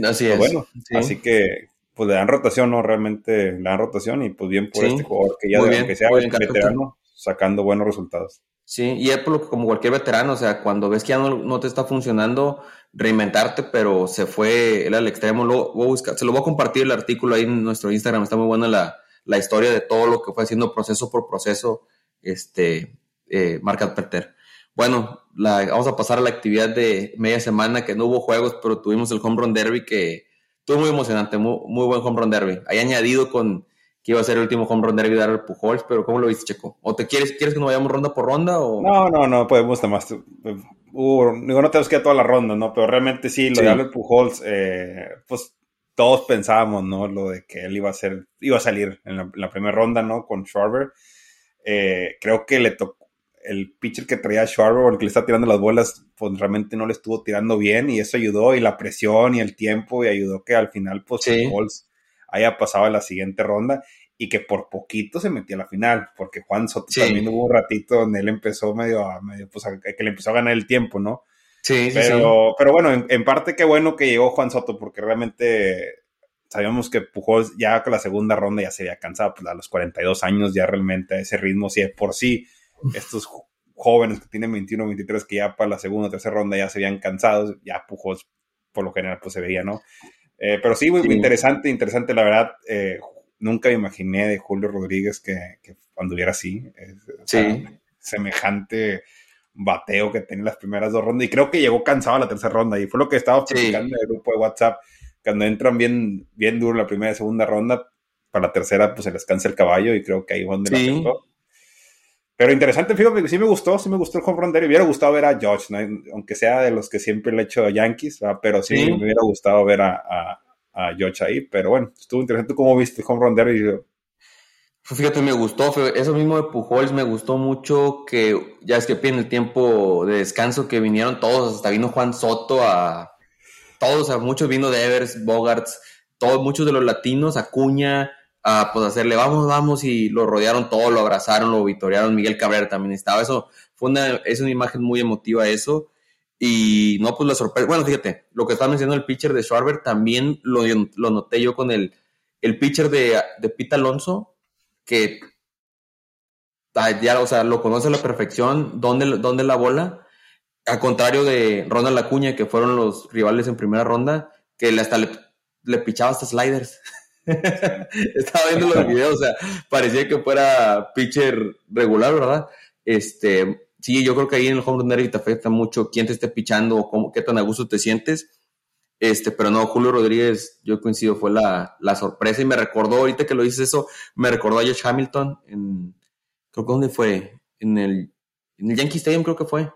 Así es. Bueno, así que pues le dan rotación, ¿no? Realmente le dan rotación y pues bien por este jugador que ya, de, aunque sea veterano, sacando buenos resultados. Sí, y es por lo que como cualquier veterano, o sea, cuando ves que ya no, te está funcionando, reinventarte, pero se fue él al extremo, luego voy a buscar, se lo voy a compartir el artículo ahí en nuestro Instagram, está muy buena la, la historia de todo lo que fue haciendo proceso por proceso, este, eh, Mark bueno, la, vamos a pasar a la actividad de media semana, que no hubo juegos, pero tuvimos el Home Run Derby que estuvo muy emocionante, muy, buen Home Run Derby. Hay añadido con que iba a ser el último Home Run Derby de el Pujols, pero ¿cómo lo viste, Checo? ¿O te quieres, quieres que nos vayamos ronda por ronda? O? No, no, no, podemos más. Uh, digo, no tenemos que ir a toda la ronda, ¿no? Pero realmente sí, lo de Albert Pujols, eh, pues todos pensábamos, ¿no? Lo de que él iba a ser, iba a salir en la, primera ronda, ¿no? Con Schwarber. Eh, creo que le tocó el pitcher que traía Schwarber, el que le está tirando las bolas, pues realmente no le estuvo tirando bien y eso ayudó y la presión y el tiempo y ayudó que al final pues el haya pasado a la siguiente ronda y que por poquito se metió a la final, porque Juan Soto también hubo un ratito donde él empezó medio a, medio, pues que le empezó a ganar el tiempo, ¿no? Sí, pero, pero bueno, en, parte qué bueno que llegó Juan Soto, porque realmente sabíamos que Pujols ya con la segunda ronda ya se había cansado, pues a los 42 años ya realmente a ese ritmo, si de por sí estos jóvenes que tienen 21 23 que ya para la segunda o tercera ronda ya se habían cansado, ya Pujos por lo general pues se veía, ¿no? Eh, pero sí, muy, interesante, interesante, la verdad, eh, nunca me imaginé de Julio Rodríguez que, que anduviera así, sí. semejante bateo que tenía las primeras dos rondas y creo que llegó cansado a la tercera ronda y fue lo que estaba platicando en el grupo de WhatsApp, cuando entran bien, bien duro la primera y segunda ronda, para la tercera pues se les cansa el caballo y creo que ahí fue donde la pero interesante, fíjate, sí me gustó, sí me gustó el home run derby. Me hubiera gustado ver a Josh, aunque sea de los que siempre le he hecho a Yankees, pero sí, me hubiera gustado ver a, a, Josh ahí. Pero bueno, estuvo interesante cómo viste el home run derby. Fíjate, me gustó, eso mismo de Pujols me gustó mucho que ya es que en el tiempo de descanso que vinieron todos, hasta vino Juan Soto a todos, a muchos vino de Evers, Bogarts, todos, muchos de los latinos, Acuña, a pues hacerle vamos, vamos, y lo rodearon todo, lo abrazaron, lo vitorearon, Miguel Cabrera también estaba, eso fue una, es una imagen muy emotiva eso, y no, pues la sorpresa, bueno, fíjate, lo que estaba mencionando el pitcher de Schwarber también lo, lo noté yo con el, el pitcher de, de Pete Alonso, que ya, o sea, lo conoce a la perfección, dónde, dónde la bola, a contrario de Ronald Acuña, que fueron los rivales en primera ronda, que hasta le, le pichaba hasta sliders. <laughs> <laughs> Estaba viendo los videos, o sea, parecía que fuera pitcher regular, ¿verdad? Este, sí, yo creo que ahí en el home run derby te afecta mucho quién te esté pichando o cómo, qué tan a gusto te sientes. Este, pero no, Julio Rodríguez, yo coincido, fue la, sorpresa y me recordó, ahorita que lo dices eso, me recordó a Josh Hamilton en, creo que dónde fue, en el, en el Yankee Stadium creo que fue,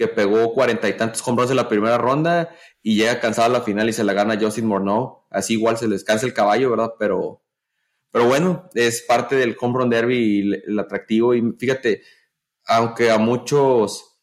que pegó cuarenta y tantos hombros en la primera ronda y llega cansado a la final y se la gana Justin Morneau, así igual se les cansa el caballo, ¿verdad? Pero, pero bueno, es parte del home run derby y el, atractivo y fíjate, aunque a muchos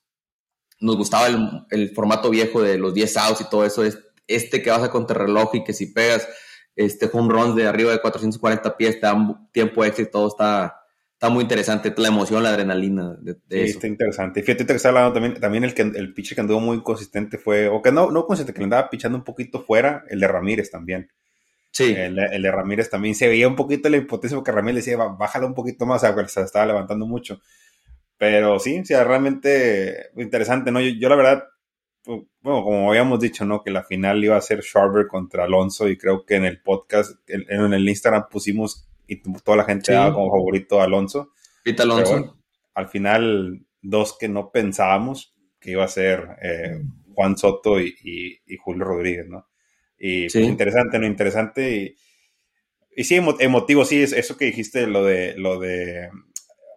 nos gustaba el, el formato viejo de los 10 outs y todo eso, es este que vas a contrarreloj y que si pegas este home runs de arriba de 440 pies te dan tiempo extra y todo está, está muy interesante, la emoción, la adrenalina de, sí, está interesante. Fíjate que está hablando también, también el que el pitcher que anduvo muy consistente fue, o que no, no consistente, que le andaba pichando un poquito fuera, el de Ramírez también. Sí. El, de Ramírez también se veía un poquito la hipotesis porque Ramírez decía, bájalo un poquito más, o sea, se estaba levantando mucho. Pero sí, sí, realmente interesante, ¿no? yo la verdad, bueno, como habíamos dicho, ¿no? Que la final iba a ser Sharber contra Alonso y creo que en el podcast, en, el Instagram pusimos y toda la gente daba como favorito a Alonso. Pita Alonso. al final, dos que no pensábamos que iba a ser eh, Juan Soto y, Julio Rodríguez, ¿no? Y pues, interesante, ¿no? Interesante y, y sí, emotivo, sí, es eso que dijiste, lo de, lo de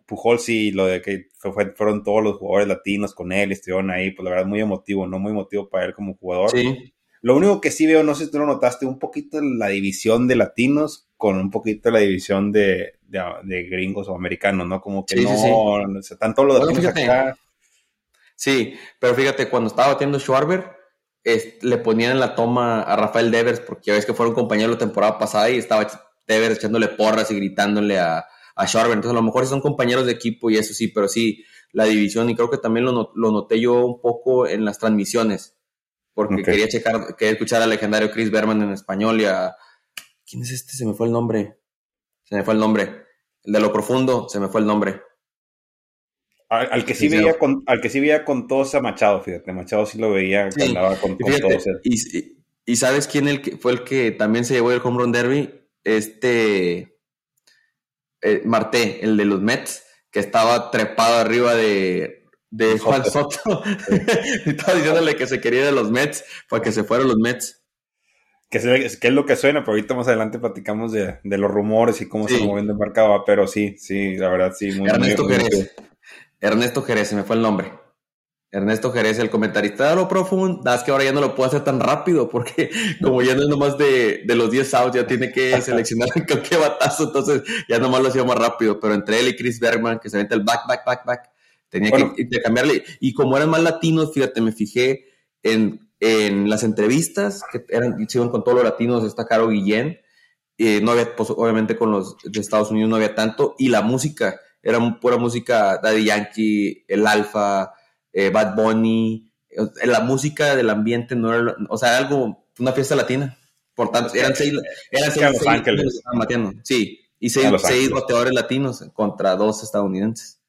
Pujol sí, lo de que fueron todos los jugadores latinos con él, estuvieron ahí, pues la verdad muy emotivo, ¿no? Muy emotivo para él como jugador. Sí. Lo único que sí veo, no sé si tú lo notaste, un poquito la división de latinos con un poquito la división de, de, gringos o americanos, ¿no? Como que no, no sé, tanto los latinos acá. Sí, pero fíjate, cuando estaba batiendo Schwarber, le ponían en la toma a Rafael Devers, porque ya ves que fueron compañeros la temporada pasada y estaba Devers echándole porras y gritándole a, a Entonces, a lo mejor son compañeros de equipo y eso sí, pero sí, la división, y creo que también lo, noté yo un poco en las transmisiones, porque quería checar, quería escuchar al legendario Chris Berman en español y a. ¿Quién es este? Se me fue el nombre. Se me fue el nombre. El de lo profundo, se me fue el nombre. Al, que sí, veía con, al que sí veía con todos a Machado, fíjate, Machado sí lo veía que andaba con, todos. Y, y, sabes quién el fue el que también se llevó el home run derby, este eh, Marté, el de los Mets, que estaba trepado arriba de, de Juan Soto. <laughs> estaba diciéndole que se quería de los Mets para que se fueran los Mets. Que, es lo que suena, pero ahorita más adelante platicamos de, los rumores y cómo se moviendo el mercado. Pero sí, sí, la verdad, sí. Muy, Ernesto Jerez. Ernesto Jerez, se me fue el nombre. Ernesto Jerez, el comentarista de lo profundo, es que ahora ya no lo puedo hacer tan rápido porque <laughs> como ya no es nomás de, de los 10 outs, ya tiene que <laughs> seleccionar con qué batazo, entonces ya nomás lo hacía más rápido, pero entre él y Chris Bergman, que se mete el back, back, back, back, tenía que cambiarle. Y como eran más latinos, fíjate, me fijé en, en las entrevistas que eran, hicieron con todos los latinos, está Caro Guillén, eh, no había, pues, obviamente con los de Estados Unidos no había tanto, y la música, era pura música Daddy Yankee, el Alfa, eh, Bad Bunny, eh, la música del ambiente no era, o sea, algo, una fiesta latina. Por tanto, eran seis, eran seis, Los Ángeles. Sí, y seis, seis bateadores latinos contra dos estadounidenses.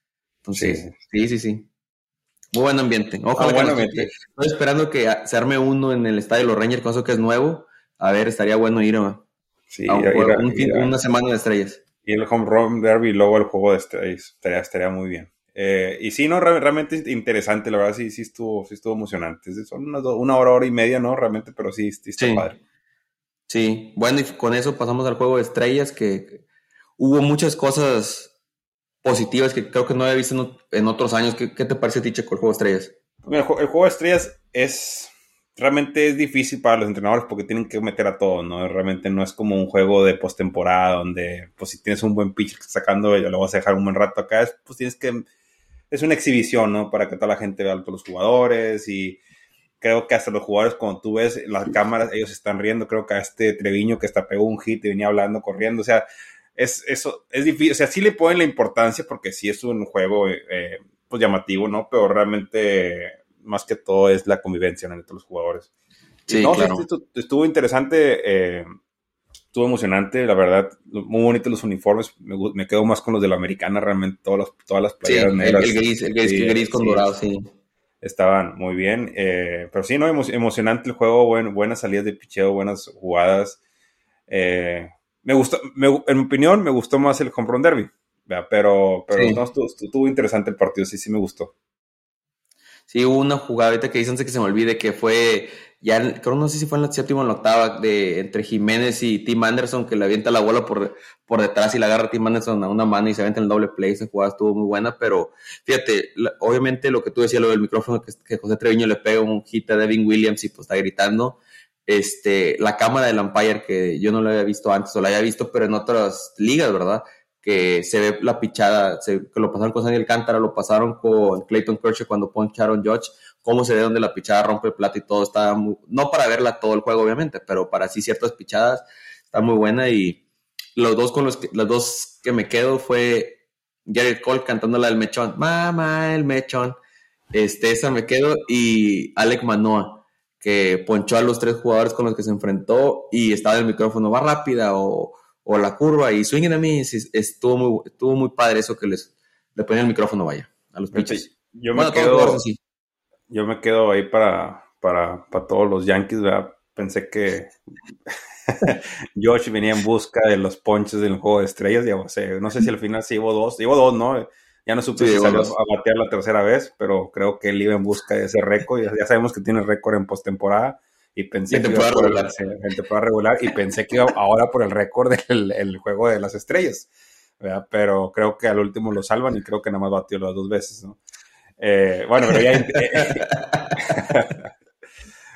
Entonces, sí, sí, sí. Muy buen ambiente. Ojalá ah, Estoy esperando que se arme uno en el estadio de los Rangers, cosa que es nuevo. A ver, estaría bueno ir a, sí, una semana de estrellas. Y el home run derby y luego el juego de estrellas. estaría muy bien. Eh, y sí, no, realmente interesante, la verdad sí, sí estuvo, sí estuvo emocionante. Son una, hora, hora y media, ¿no? Realmente, pero sí, sí está padre. Sí, bueno, y con eso pasamos al juego de estrellas, que hubo muchas cosas positivas que creo que no había visto en, otros años. ¿Qué, te parece a ti, Checo, el juego de estrellas? el, juego de estrellas es, realmente es difícil para los entrenadores porque tienen que meter a todos, ¿no? Realmente no es como un juego de postemporada donde, pues si tienes un buen pitch sacando, lo vas a dejar un buen rato acá, pues tienes que, es una exhibición, ¿no? Para que toda la gente vea a todos los jugadores y creo que hasta los jugadores, cuando tú ves las cámaras, ellos están riendo, creo que a este Treviño que hasta pegó un hit y venía hablando, corriendo, o sea, es, eso, es difícil, o sea, sí le ponen la importancia porque sí es un juego, eh, pues llamativo, ¿no? Pero realmente más que todo es la convivencia entre los jugadores. Sí, claro. estuvo, interesante, eh, estuvo emocionante, la verdad, muy bonitos los uniformes, me, quedo más con los de la americana, realmente todas las, todas las playeras negras. El, gris, el gris, con dorado, sí. Estaban muy bien, eh, pero sí, no, emocionante el juego, buenas salidas de picheo, buenas jugadas. Eh, me gustó, en mi opinión, me gustó más el home run derby, pero, pero estuvo interesante el partido, sí, sí me gustó. Sí, hubo una jugada ahorita que dicen que se me olvide que fue, ya creo no sé si fue en la séptima o en la octava, de, entre Jiménez y Tim Anderson, que le avienta la bola por, por detrás y la agarra Tim Anderson a una mano y se avienta en el doble play. Esa jugada estuvo muy buena, pero fíjate, obviamente lo que tú decías, lo del micrófono, que, José Treviño le pega un hit a Devin Williams y pues está gritando. Este, la cámara del umpire, que yo no la había visto antes, o la había visto, pero en otras ligas, ¿verdad? que se ve la pichada, que lo pasaron con Daniel Alcántara, lo pasaron con Clayton Kershaw cuando poncharon Judge, cómo se ve donde la pichada rompe el plato y todo, está no para verla todo el juego obviamente, pero para sí ciertas pichadas, está muy buena y los dos con los que, los dos que me quedo fue Jared Cole cantando la del mechón, mamá el mechón, este, esa me quedo y Alec Manoa que ponchó a los tres jugadores con los que se enfrentó y estaba el micrófono, va rápida o o la curva y swinging a mí, estuvo muy, estuvo muy padre eso que les le ponían el micrófono, vaya, a los pitchers. Yo me, quedo, yo me quedo ahí para, para, para todos los Yankees, ¿verdad? Pensé que <laughs> Josh venía en busca de los ponches del juego de estrellas, ya, no sé si al final se llevó dos, llevó dos, ¿no? Ya no supe si salió a batear la tercera vez, pero creo que él iba en busca de ese récord. Ya, ya sabemos que tiene récord en postemporada y pensé que iba regular. Por regular y pensé que iba ahora por el récord del el juego de las estrellas, pero creo que al último lo salvan y creo que nada más batió las dos veces, ¿no? Eh, bueno, pero ya... <laughs>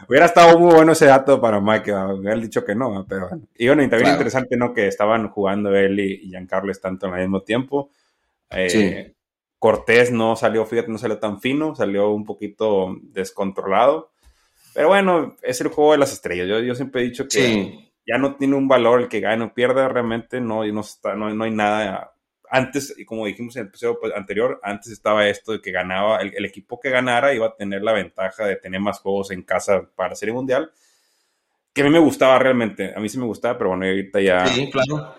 Hubiera estado muy bueno ese dato para Mike, hubiera dicho que no, pero bueno. Y bueno, y también interesante, ¿no? Que estaban jugando él y, Giancarlo tanto al mismo tiempo. Eh, Cortés no salió, fíjate, no salió tan fino, salió un poquito descontrolado. Pero bueno, es el juego de las estrellas. Yo, yo siempre he dicho que ya no tiene un valor el que gane o pierda, realmente no, no, está, no, no hay nada. Antes, y como dijimos en el episodio pues, anterior, antes estaba esto de que ganaba, el, equipo que ganara iba a tener la ventaja de tener más juegos en casa para Serie Mundial, que a mí me gustaba realmente, a mí sí me gustaba, pero bueno, ahorita ya... Sí, claro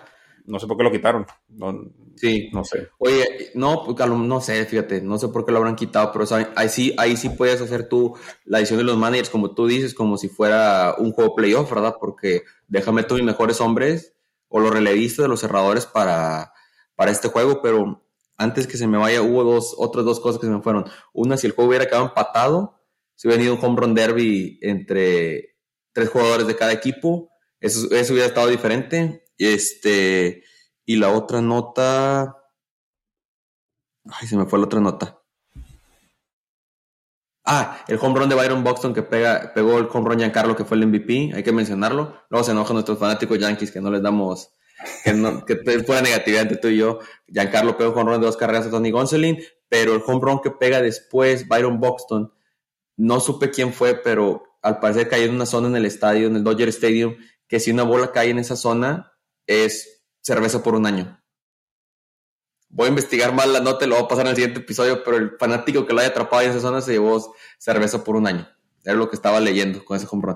no sé por qué lo quitaron. No, sí. No sé. Oye, no, no sé, fíjate, no sé por qué lo habrán quitado, pero ahí sí, ahí sí puedes hacer tú la edición de los managers, como tú dices, como si fuera un juego playoff, ¿verdad? Porque déjame tú mis mejores hombres o los relevistas de los cerradores para, para este juego, pero antes que se me vaya, hubo dos, otras dos cosas que se me fueron. Una, si el juego hubiera quedado empatado, si hubiera ido un home run derby entre tres jugadores de cada equipo, eso, eso hubiera estado diferente este, y la otra nota. Ay, se me fue la otra nota. Ah, el home run de Byron Buxton que pega, pegó el home run Giancarlo que fue el MVP, hay que mencionarlo. Luego se enojan nuestros fanáticos Yankees que no les damos, que, no, que fue negatividad entre tú y yo. Giancarlo pegó el home run de dos carreras a Tony Gonsolin, pero el home run que pega después Byron Buxton, no supe quién fue, pero al parecer cayó en una zona en el estadio, en el Dodger Stadium, que si una bola cae en esa zona, es cerveza por un año. Voy a investigar más la nota y lo voy a pasar en el siguiente episodio, pero el fanático que lo haya atrapado en esa zona se llevó cerveza por un año. Era lo que estaba leyendo con ese home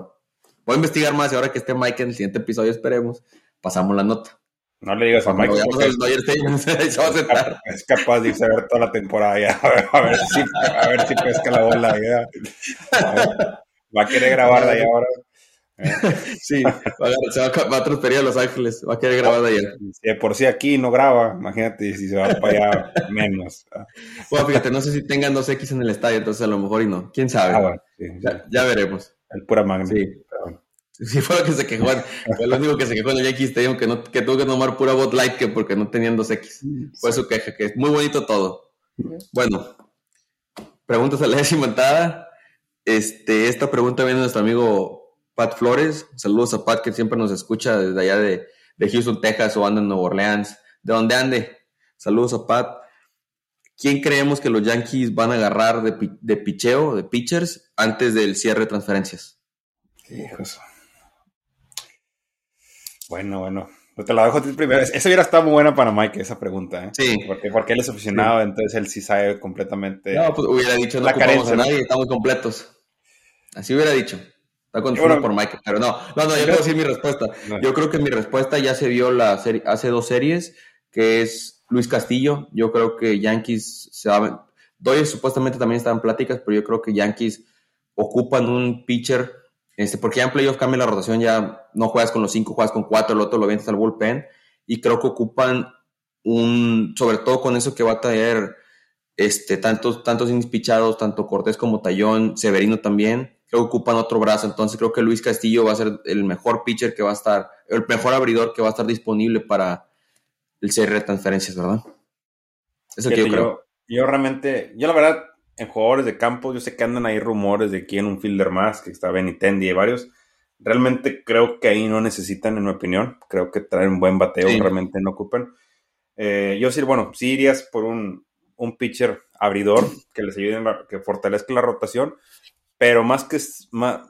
Voy a investigar más y ahora que esté Mike en el siguiente episodio, esperemos, pasamos la nota. No le digas a Mike. <laughs> es capaz de irse a ver toda la temporada ya. <laughs> A ver, si, a ver si pesca la bola. <laughs> Va a querer grabarla ya ahora. <laughs> sí, va a, se va, a transferir a Los Ángeles, va a quedar grabado allá. Si por si aquí no graba, imagínate si se va para allá <laughs> menos. Bueno, fíjate, no sé si tengan dos X en el estadio, entonces a lo mejor y no. ¿Quién sabe? Ah, ya, veremos. El pura magna. Sí. Sí, fue lo que se quejó. Fue lo único que se quejó en el Yankee Stadium, que, no, que tuvo que tomar pura bot light que porque no tenían dos X. Fue su queja, que es muy bonito todo. Bueno, preguntas a la décima Este, esta pregunta viene de nuestro amigo Pat Flores. Saludos a Pat que siempre nos escucha desde allá de, de Houston, Texas o anda en Nueva Orleans. De donde ande. Saludos a Pat. ¿Quién creemos que los Yankees van a agarrar de, de picheo, de pitchers, antes del cierre de transferencias? Hijos. Bueno, bueno. Pues te la dejo primero. Esa hubiera estado muy buena para Mike, esa pregunta. ¿eh? Sí. Porque, porque él es aficionado, entonces él sí sabe completamente. No, pues hubiera dicho, no la ocupamos a nadie, estamos completos. Así hubiera dicho. Está confundido por Mike, pero no. No, no, yo quiero decir mi <laughs> respuesta. Yo creo que mi respuesta ya se vio la serie, hace dos series, que es Luis Castillo. Yo creo que Yankees se va, Doyle supuestamente también está en pláticas, pero yo creo que Yankees ocupan un pitcher este, porque ya en playoff cambia la rotación, ya no juegas con los cinco, juegas con cuatro, el otro lo vienes al bullpen. Y creo que ocupan un, sobre todo con eso que va a traer este, tantos, tantos pichados, tanto Cortés como Tallón, Severino también, creo que ocupan otro brazo. Entonces creo que Luis Castillo va a ser el mejor pitcher que va a estar, el mejor abridor que va a estar disponible para el cierre de transferencias, ¿verdad? Es el que yo creo. Yo realmente, yo la verdad, en jugadores de campo, yo sé que andan ahí rumores de quién un fielder más, que está Benitendi y varios. Realmente creo que ahí no necesitan, en mi opinión. Creo que traen un buen bateo, realmente no ocupan. Eh, yo sí, bueno, sí irías por un, un pitcher abridor que les ayude, que fortalezca la rotación, pero más que más,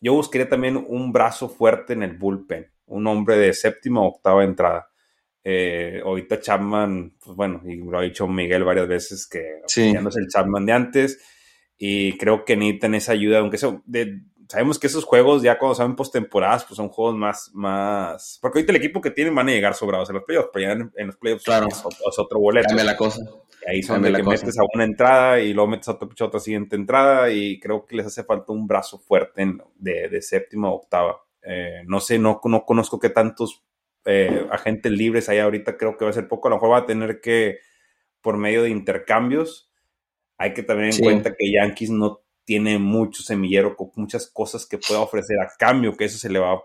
yo buscaría también un brazo fuerte en el bullpen, un hombre de séptima o octava entrada. Eh, ahorita Chapman, pues bueno, y lo ha dicho Miguel varias veces que ya no es el Chapman de antes y creo que necesitan esa ayuda, aunque eso, sabemos que esos juegos ya cuando saben postemporadas, pues son juegos más, más, porque ahorita el equipo que tienen van a llegar sobrados en los playoffs, pero ya en, los playoffs claro. es, otro boleto. Cambia la cosa. Ahí son de que metes a una entrada y luego metes a otra, siguiente entrada y creo que les hace falta un brazo fuerte de, de séptima o octava. Eh, no sé, no, no conozco qué tantos eh, agentes libres ahí ahorita creo que va a ser poco. A lo mejor va a tener que, por medio de intercambios, hay que tener en cuenta que Yankees no tiene mucho semillero con muchas cosas que pueda ofrecer a cambio, que eso se le va,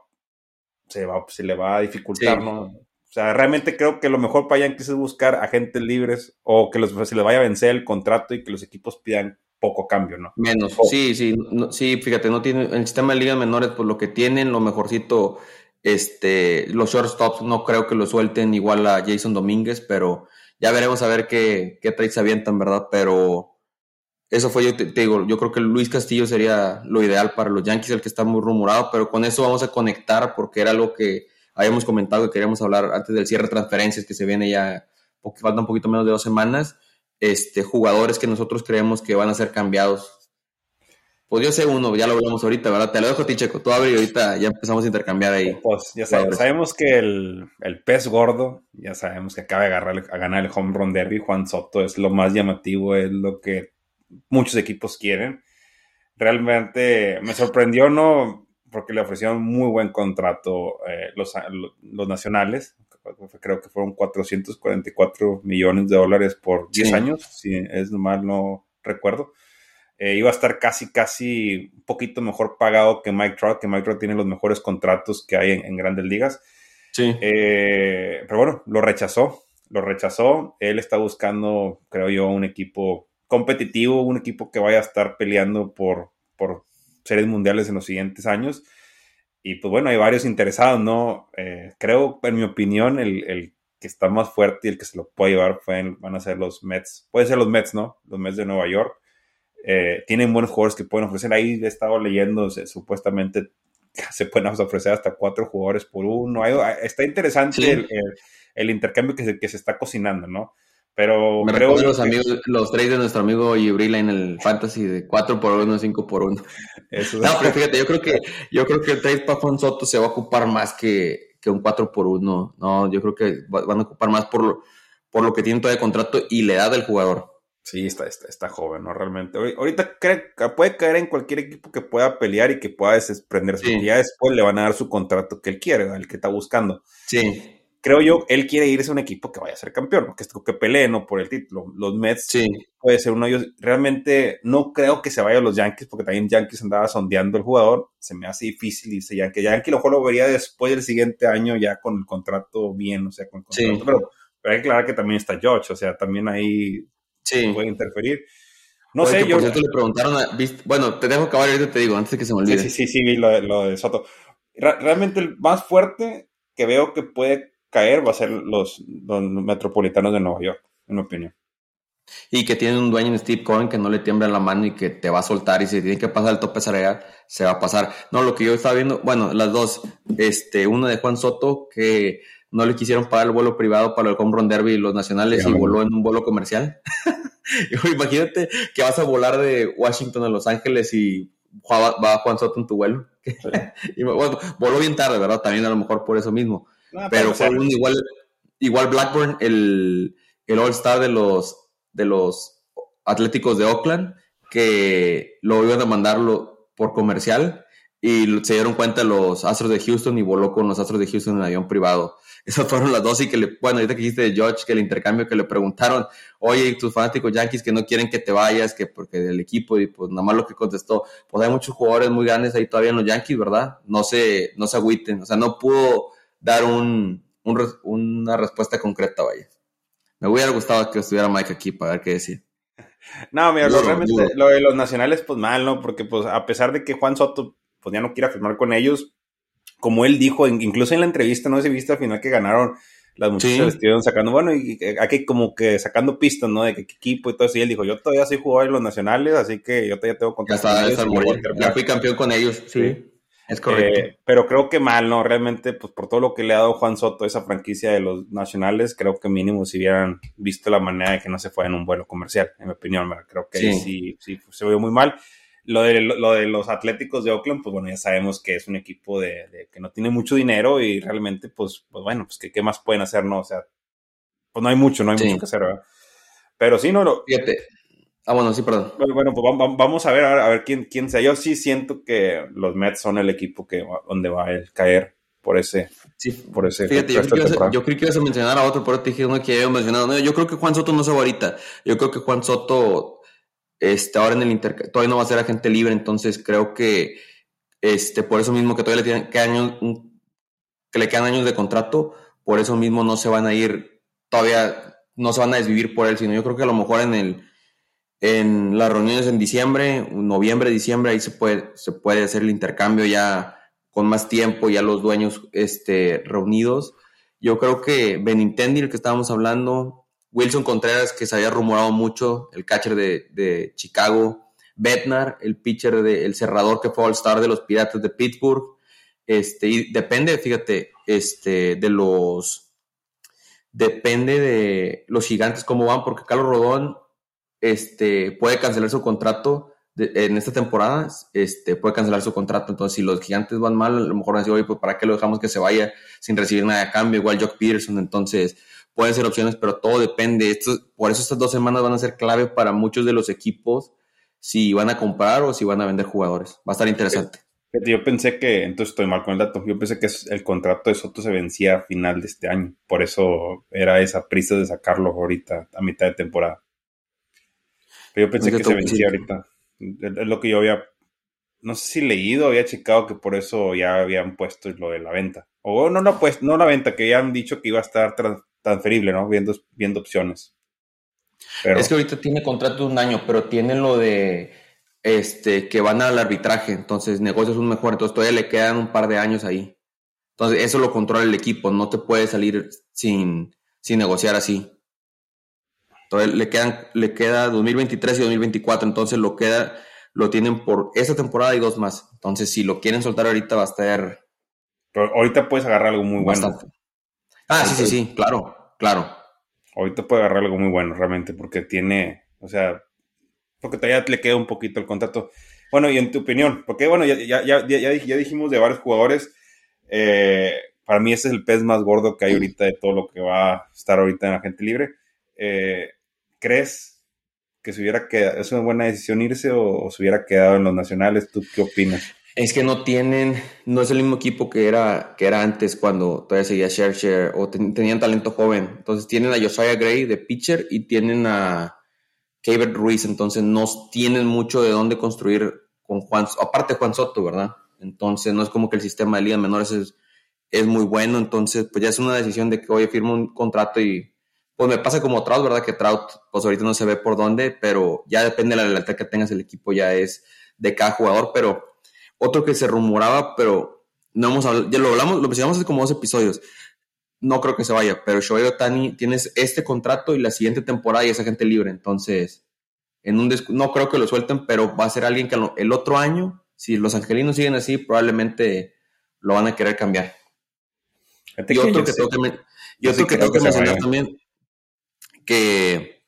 se va, se le va a dificultar, ¿no? O sea, realmente creo que lo mejor para Yankees es buscar agentes libres o que los, se les vaya a vencer el contrato y que los equipos pidan poco cambio, ¿no? Menos, sí, sí, sí, fíjate, no tiene, el sistema de ligas menores, pues lo que tienen, lo mejorcito este, los shortstops no creo que lo suelten igual a Jason Domínguez, pero ya veremos a ver qué, qué trades avientan, ¿verdad? Pero eso fue, yo te, digo, yo creo que Luis Castillo sería lo ideal para los Yankees, el que está muy rumorado, pero con eso vamos a conectar porque era lo que habíamos comentado que queríamos hablar antes del cierre de transferencias que se viene ya, porque falta un poquito menos de dos semanas, este, jugadores que nosotros creemos que van a ser cambiados pues yo sé uno, ya lo hablamos ahorita, ¿verdad? Te lo dejo a ti, Checo. Tú abre y ahorita ya empezamos a intercambiar ahí. Pues ya sabemos, sabemos que el, pez gordo, ya sabemos que acaba de agarrar, a ganar el home run derby. Juan Soto es lo más llamativo, es lo que muchos equipos quieren. Realmente me sorprendió, ¿no? Porque le ofrecieron muy buen contrato eh, los, los, nacionales. Creo que fueron 444 millones de dólares por 10 años, si es mal no recuerdo. Eh, iba a estar casi, casi un poquito mejor pagado que Mike Trout, que Mike Trout tiene los mejores contratos que hay en, grandes ligas. Sí. Eh, pero bueno, lo rechazó, lo rechazó. Él está buscando, creo yo, un equipo competitivo, un equipo que vaya a estar peleando por, por series mundiales en los siguientes años. Y pues bueno, hay varios interesados, ¿no? Eh, creo, en mi opinión, el, el, que está más fuerte y el que se lo puede llevar van a ser los Mets. Puede ser los Mets, ¿no? Los Mets de Nueva York. Eh, tienen buenos jugadores que pueden ofrecer. Ahí he estado leyendo, supuestamente <laughs> se pueden ofrecer hasta cuatro jugadores por uno. está interesante el, intercambio que se, que se está cocinando, ¿no? Pero Me creo los, amigos, los trades de nuestro amigo Ibrila en el Fantasy de 4 por 1, 5 por 1. no, pero fíjate, yo creo que, yo creo que el trade para Juan Soto se va a ocupar más que, que un 4 por 1. No, yo creo que van a ocupar más por, por lo que tiene todavía de contrato y la edad del jugador. Sí, está, está, está, joven, ¿no? Realmente. Ahorita puede caer en cualquier equipo que pueda pelear y que pueda desprenderse. Y ya después le van a dar su contrato que él quiere, el que está buscando. Sí. Creo yo, él quiere irse a un equipo que vaya a ser campeón, que, que pelee, ¿no? Por el título. Los Mets sí. puede ser uno de ellos. Realmente no creo que se vaya a los Yankees, porque también Yankees andaba sondeando el jugador. Se me hace difícil irse Yankee. Yankee lo mejor lo vería después del siguiente año ya con el contrato bien, o sea, con el contrato. Pero, pero hay que aclarar que también está George, o sea, también ahí sí. puede interferir. No sé, yo. Por cierto, le preguntaron, a, bueno, te dejo acabar ahorita te digo, antes de que se me olvide. Sí, sí, sí, vi lo lo de Soto. realmente el más fuerte que veo que puede caer va a ser los, los metropolitanos de Nueva York, en mi opinión. Y que tiene un dueño en Steve Cohen que no le tiembla la mano y que te va a soltar y si tiene que pasar el tope salarial, se va a pasar. No, lo que yo estaba viendo, bueno, las dos, este, uno de Juan Soto que no le quisieron pagar el vuelo privado para el Home Run Derby y los nacionales y voló en un vuelo comercial. <laughs> Imagínate que vas a volar de Washington a Los Ángeles y va, Juan Soto en tu vuelo. <laughs> y, bueno, voló bien tarde, ¿verdad? También a lo mejor por eso mismo. Pero fue un igual, igual Blackburn, el, el All-Star de los de los Atléticos de Oakland que lo iban a mandarlo por comercial y se dieron cuenta los Astros de Houston y voló con los Astros de Houston en avión privado. <laughs> Esas fueron las dos y que le, bueno, ahorita que dijiste de George, que el intercambio que le preguntaron, oye, tus fanáticos Yankees que no quieren que te vayas, que porque del equipo, y pues nada más lo que contestó, pues hay muchos jugadores muy grandes ahí todavía en los Yankees, ¿verdad? No se, no se agüiten, o sea, no pudo dar un, una respuesta concreta, vaya. Me hubiera gustado que estuviera Mike aquí para ver qué decir. No, mira, lo, realmente lo de los nacionales, pues mal, ¿no? Porque, pues, a pesar de que Juan Soto, pues ya no quiera firmar con ellos, como él dijo, incluso en la entrevista, no si viste al final que ganaron, las muchachas estuvieron sacando, bueno, y aquí como que sacando pistas, ¿no? De qué equipo y todo eso. Y él dijo, yo todavía soy jugador en los nacionales, así que yo todavía tengo contacto ya, fui campeón con ellos, sí. Es correcto. Eh, pero creo que mal, ¿no? Realmente, pues por todo lo que le ha dado Juan Soto a esa franquicia de los nacionales, creo que mínimo si hubieran visto la manera de que no se fuera en un vuelo comercial, en mi opinión, creo que sí, sí, se vio muy mal. Lo de, lo de los Atléticos de Oakland, pues bueno, ya sabemos que es un equipo de, que no tiene mucho dinero y realmente, pues, pues bueno, pues ¿qué, más pueden hacer, ¿no? O sea, pues no hay mucho, no hay mucho que hacer, ¿verdad? Pero sí, no, lo... Fíjate, Ah, bueno, sí, perdón. Bueno, pues vamos a ver, a ver quién, quién sea. Yo sí siento que los Mets son el equipo que donde va a caer por ese. Sí, por ese. Fíjate, yo creo, que ibas a mencionar a otro, pero te dije uno que había mencionado. yo creo que Juan Soto no se va ahorita. Yo creo que Juan Soto, este, ahora en el Inter, todavía no va a ser agente libre, entonces creo que, este, por eso mismo que todavía le quedan años, que le quedan años de contrato, por eso mismo no se van a ir, todavía no se van a desvivir por él, sino yo creo que a lo mejor en el en las reuniones en diciembre, noviembre, diciembre, ahí se puede, se puede hacer el intercambio ya con más tiempo, ya los dueños este, reunidos. Yo creo que Benintendi, el que estábamos hablando, Wilson Contreras, que se había rumorado mucho, el catcher de, Chicago, Bednar, el pitcher de, el cerrador que fue All-Star de los Piratas de Pittsburgh. Este, y depende, fíjate, este, de los depende de los gigantes cómo van, porque Carlos Rodón este, puede cancelar su contrato en esta temporada, este, puede cancelar su contrato. Entonces, si los gigantes van mal, a lo mejor van a decir, oye, pues ¿para qué lo dejamos que se vaya sin recibir nada a cambio? Igual Jock Peterson. Entonces, pueden ser opciones, pero todo depende. Esto, por eso estas dos semanas van a ser clave para muchos de los equipos si van a comprar o si van a vender jugadores. Va a estar interesante. Yo pensé que, entonces estoy mal con el dato, yo pensé que el contrato de Soto se vencía a final de este año. Por eso era esa prisa de sacarlo ahorita a mitad de temporada. Pero yo pensé que se vencía ahorita. Es lo que yo había, no sé si leído, había checado que por eso ya habían puesto lo de la venta. O no, no, pues, no la venta, que ya han dicho que iba a estar transferible, ¿no? Viendo, viendo opciones. Es que ahorita tiene contrato de un año, pero tienen lo de este que van al arbitraje, entonces negocios un mejor, entonces todavía le quedan un par de años ahí. Entonces, eso lo controla el equipo, no te puede salir sin, sin negociar así. Entonces le quedan, le queda 2023 y 2024, entonces lo queda, lo tienen por esta temporada y dos más. Entonces, si lo quieren soltar ahorita va a estar. Pero ahorita puedes agarrar algo muy bueno. Ah, sí, sí, sí, claro, claro. Ahorita puede agarrar algo muy bueno, realmente, porque tiene, o sea, porque todavía le queda un poquito el contrato. Bueno, y en tu opinión, porque bueno, ya, ya, ya, ya dijimos de varios jugadores. Eh, para mí ese es el pez más gordo que hay ahorita de todo lo que va a estar ahorita en la gente libre. Eh, ¿crees que se hubiera quedado, es una buena decisión irse o, se hubiera quedado en los nacionales? ¿Tú qué opinas? Es que no tienen, no es el mismo equipo que era, que era antes cuando todavía seguía Scherzer o tenían talento joven. Entonces tienen a Josiah Gray de pitcher y tienen a Kevin Ruiz, entonces no tienen mucho de dónde construir con Juan, aparte Juan Soto, ¿verdad? Entonces no es como que el sistema de ligas menores es, es muy bueno, entonces pues ya es una decisión de que, oye, firmo un contrato y pues me pasa como Trout, ¿verdad? Que Trout, pues ahorita no se ve por dónde, pero ya depende de la lealtad que tengas el equipo, ya es de cada jugador, pero otro que se rumoraba, pero no hemos hablado, ya lo hablamos, lo mencionamos hace como dos episodios, no creo que se vaya, pero Shohei Otani tienes este contrato y la siguiente temporada y esa gente libre, entonces, en un no creo que lo suelten, pero va a ser alguien que el otro año, si los angelinos siguen así, probablemente lo van a querer cambiar. Y otro que, tengo que, y otro que tengo que mencionar también, que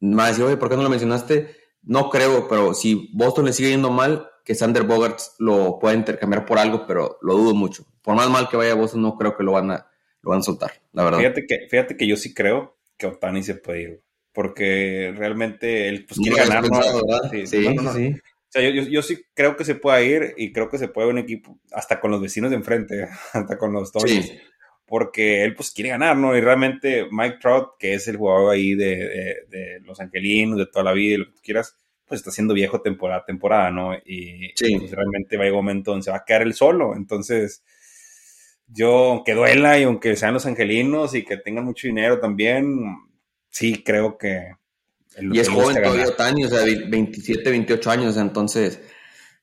me va a decir, oye, ¿por qué no lo mencionaste? No creo, pero si Boston le sigue yendo mal, que Sander Bogarts lo pueda intercambiar por algo, pero lo dudo mucho. Por más mal que vaya Boston, no creo que lo van a, lo van a soltar, la verdad. Fíjate que, fíjate que yo sí creo que Otani se puede ir, porque realmente él pues, quiere ganar. Sí, sí, sí. O sea, yo, yo, sí creo que se puede ir y creo que se puede un equipo hasta con los vecinos de enfrente, <laughs> hasta con los Dodgers porque él pues quiere ganar, ¿no? Y realmente Mike Trout, que es el jugador ahí de, los angelinos, de toda la vida y lo que tú quieras, pues está siendo viejo temporada a temporada, ¿no? Y pues, realmente va a llegar un momento donde se va a quedar él solo. Entonces, yo, aunque duela y aunque sean los angelinos y que tengan mucho dinero también, sí creo que... y es joven todavía, Tani, o sea, 27, 28 años, entonces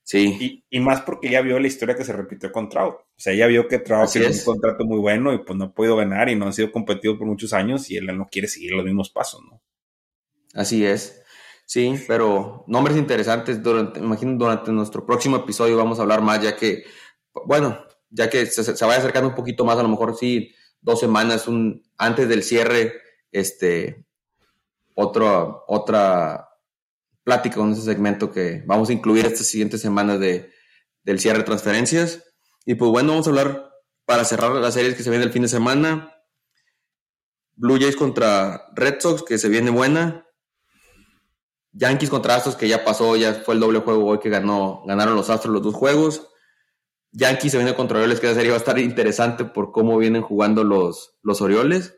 Sí. Y, más porque ya vio la historia que se repitió con Trout. O sea, ya vio que Trout tiene un contrato muy bueno y pues no ha podido ganar y no ha sido competido por muchos años y él no quiere seguir los mismos pasos, ¿no? Así es. Sí, pero nombres interesantes. Durante, imagino durante nuestro próximo episodio vamos a hablar más, ya que, bueno, ya que se, se vaya acercando un poquito más, a lo mejor sí, dos semanas un, antes del cierre, este, otro, otra plática con ese segmento que vamos a incluir estas siguientes semanas de, del cierre de transferencias. Y pues bueno, vamos a hablar para cerrar las series que se viene el fin de semana. Blue Jays contra Red Sox, que se viene buena. Yankees contra Astros, que ya pasó, ya fue el doble juego hoy que ganó, ganaron los Astros los dos juegos. Yankees se viene contra Orioles, que esa serie va a estar interesante por cómo vienen jugando los, los Orioles.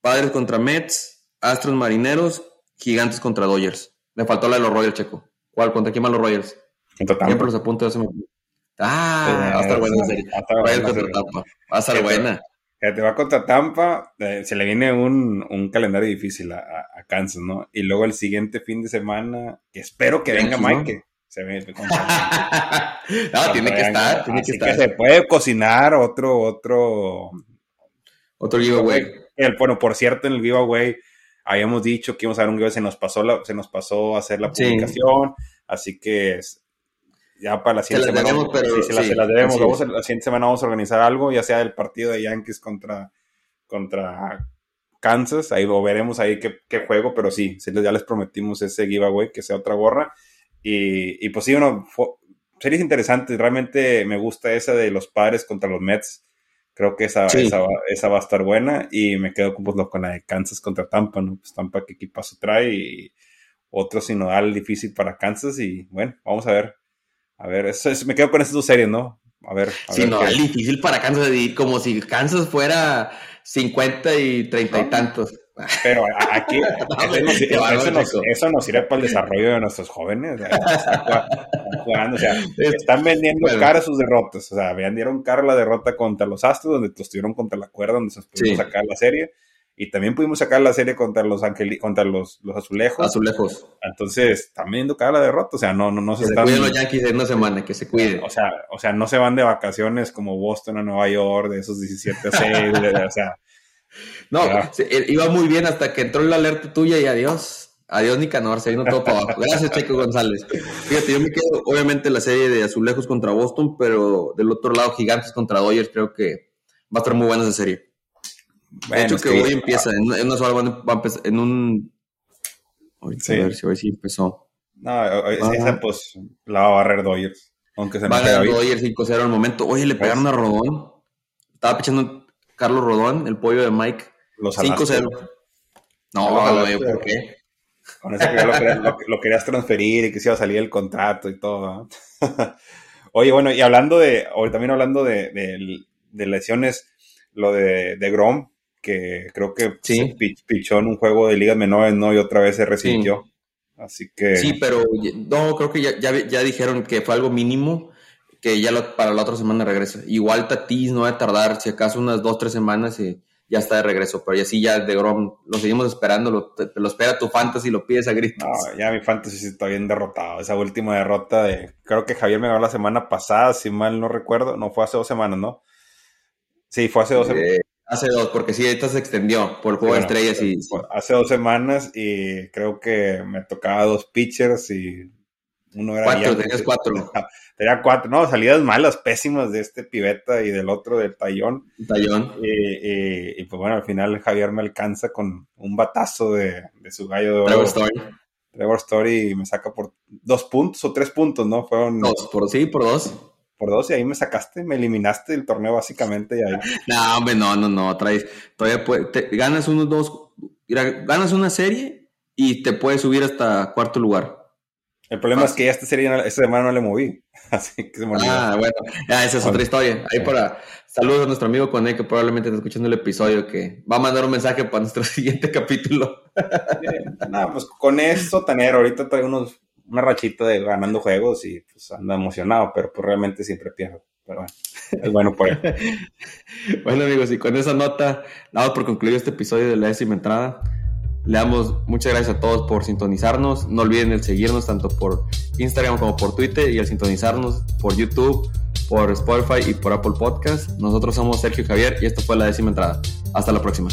Padres contra Mets, Astros Marineros, Gigantes contra Dodgers. Me faltó la de los Royals, Checo. ¿Cuál? ¿Contra quién van los Royals? Contra Tampa. Siempre los apunto. Se me... Ah, va a estar buena serie. Royals contra Tampa. Va a estar buena. te va contra Tampa, eh, se le viene un, un calendario difícil a, a, Kansas, ¿no? Y luego el siguiente fin de semana, que espero que venga Mike. Se ve <laughs> no, tiene que estar, tiene que estar. se puede cocinar otro, otro. Otro giveaway. El, bueno, por cierto, en el giveaway habíamos dicho que íbamos a ver un giveaway, se nos pasó, la, se nos pasó hacer la publicación, así que ya para la siguiente semana. Debemos, pero, sí, se, las, debemos. la siguiente semana vamos a organizar algo, ya sea el partido de Yankees contra, contra Kansas, ahí lo veremos ahí qué, qué, juego, pero sí, ya les prometimos ese giveaway, que sea otra gorra. Y, y pues sí, uno, series interesantes, realmente me gusta esa de los padres contra los Mets. Creo que esa, esa, esa, va a estar buena y me quedo pues, con la de Kansas contra Tampa, ¿no? Pues Tampa qué equipazo trae y otro sinodal difícil para Kansas y bueno, vamos a ver. A ver, eso es, me quedo con esas dos series, ¿no? A ver. A sinodal difícil para Kansas, como si Kansas fuera 50 y 30 y tantos. Pero aquí <laughs> eso, nos, sirve para el desarrollo de nuestros jóvenes. O sea, están vendiendo cara sus derrotas. O sea, vendieron cara la derrota contra los Astros, donde estuvieron contra la cuerda, donde se pudimos sacar la serie. Y también pudimos sacar la serie contra los angeli contra los, los azulejos. Azulejos. Entonces, están vendiendo cara la derrota. O sea, no, no, no se, se están. los Yankees en una semana, que se cuiden. O sea, o sea, no se van de vacaciones como Boston a Nueva York, de esos 17 a 6. o sea, no, iba muy bien hasta que entró la alerta tuya y adiós. Adiós, Nicanor, se vino todo para abajo. Gracias, Checo González. Fíjate, yo me quedo, obviamente, la serie de Azulejos contra Boston, pero del otro lado, Gigantes contra Dodgers, creo que va a estar muy buena esa serie. de hecho, que, hoy empieza, en, en, una sola va a empezar, en un. Ahorita a ver si hoy sí empezó. No, esa pues la va a barrer Dodgers. Aunque se va a ganar Dodgers 5-0 al momento. Oye, le pegaron pues a Rodón. Estaba pichando Carlos Rodón, el pollo de Mike. 5-0. No, no, ¿por qué? Con eso que lo, querías, transferir y que se iba a salir el contrato y todo. <laughs> Oye, bueno, y hablando de, hoy también hablando de, de, lesiones, lo de, de, Grom, que creo que sí. pichó en un juego de ligas menores, ¿no? Y otra vez se resintió. Así que. Sí, pero no, creo que ya, ya, ya dijeron que fue algo mínimo que ya para la otra semana regresa. Igual Tatis no va a tardar, si acaso unas dos, tres semanas y ya está de regreso. Pero ya sí, ya de Grom lo seguimos esperando, lo, te, lo espera tu fantasy, lo pides a gritos. No, ya mi fantasy está bien derrotado. Esa última derrota de. Creo que Javier me habló la semana pasada, si mal no recuerdo. No, fue hace dos semanas, ¿no? Sí, fue hace dos semanas. Eh, hace dos, porque sí, ahorita se extendió por el juego de estrellas y. Hace dos semanas y creo que me tocaba dos pitchers y uno era. Cuatro, tenías <laughs> cuatro. Tenía cuatro, no, salidas malas, pésimas de este piveta y del otro del Tallón. Tallón. Y, y, pues bueno, al final Javier me alcanza con un batazo de, de su gallo de oro. Trevor Story. Trevor Story me saca por dos puntos o tres puntos, ¿no? Fueron. Dos, por sí, por dos. Por dos, y ahí me sacaste, me eliminaste del torneo básicamente. Y ahí... <laughs> no, hombre, no, no, no, traes. Todavía te, ganas unos dos, ganas una serie y te puedes subir hasta cuarto lugar. El problema es que ya esta serie, esta semana no le moví. <laughs> Así que se me Ah, bueno, ya, esa es otra historia. Ahí para saludos a nuestro amigo Coné, que probablemente está escuchando el episodio, que va a mandar un mensaje para nuestro <laughs> siguiente capítulo. Nada, pues con eso, Tanero, ahorita trae unos, una rachita de ganando juegos y pues anda emocionado, pero pues realmente siempre pierdo. Pero bueno, <laughs> es bueno por él. bueno, amigos, y con esa nota, damos por concluido este episodio de la décima entrada. Le damos muchas gracias a todos por sintonizarnos. No olviden el seguirnos tanto por Instagram como por Twitter y el sintonizarnos por YouTube, por Spotify y por Apple Podcast. Nosotros somos Sergio Javier y esto fue la décima entrada. Hasta la próxima.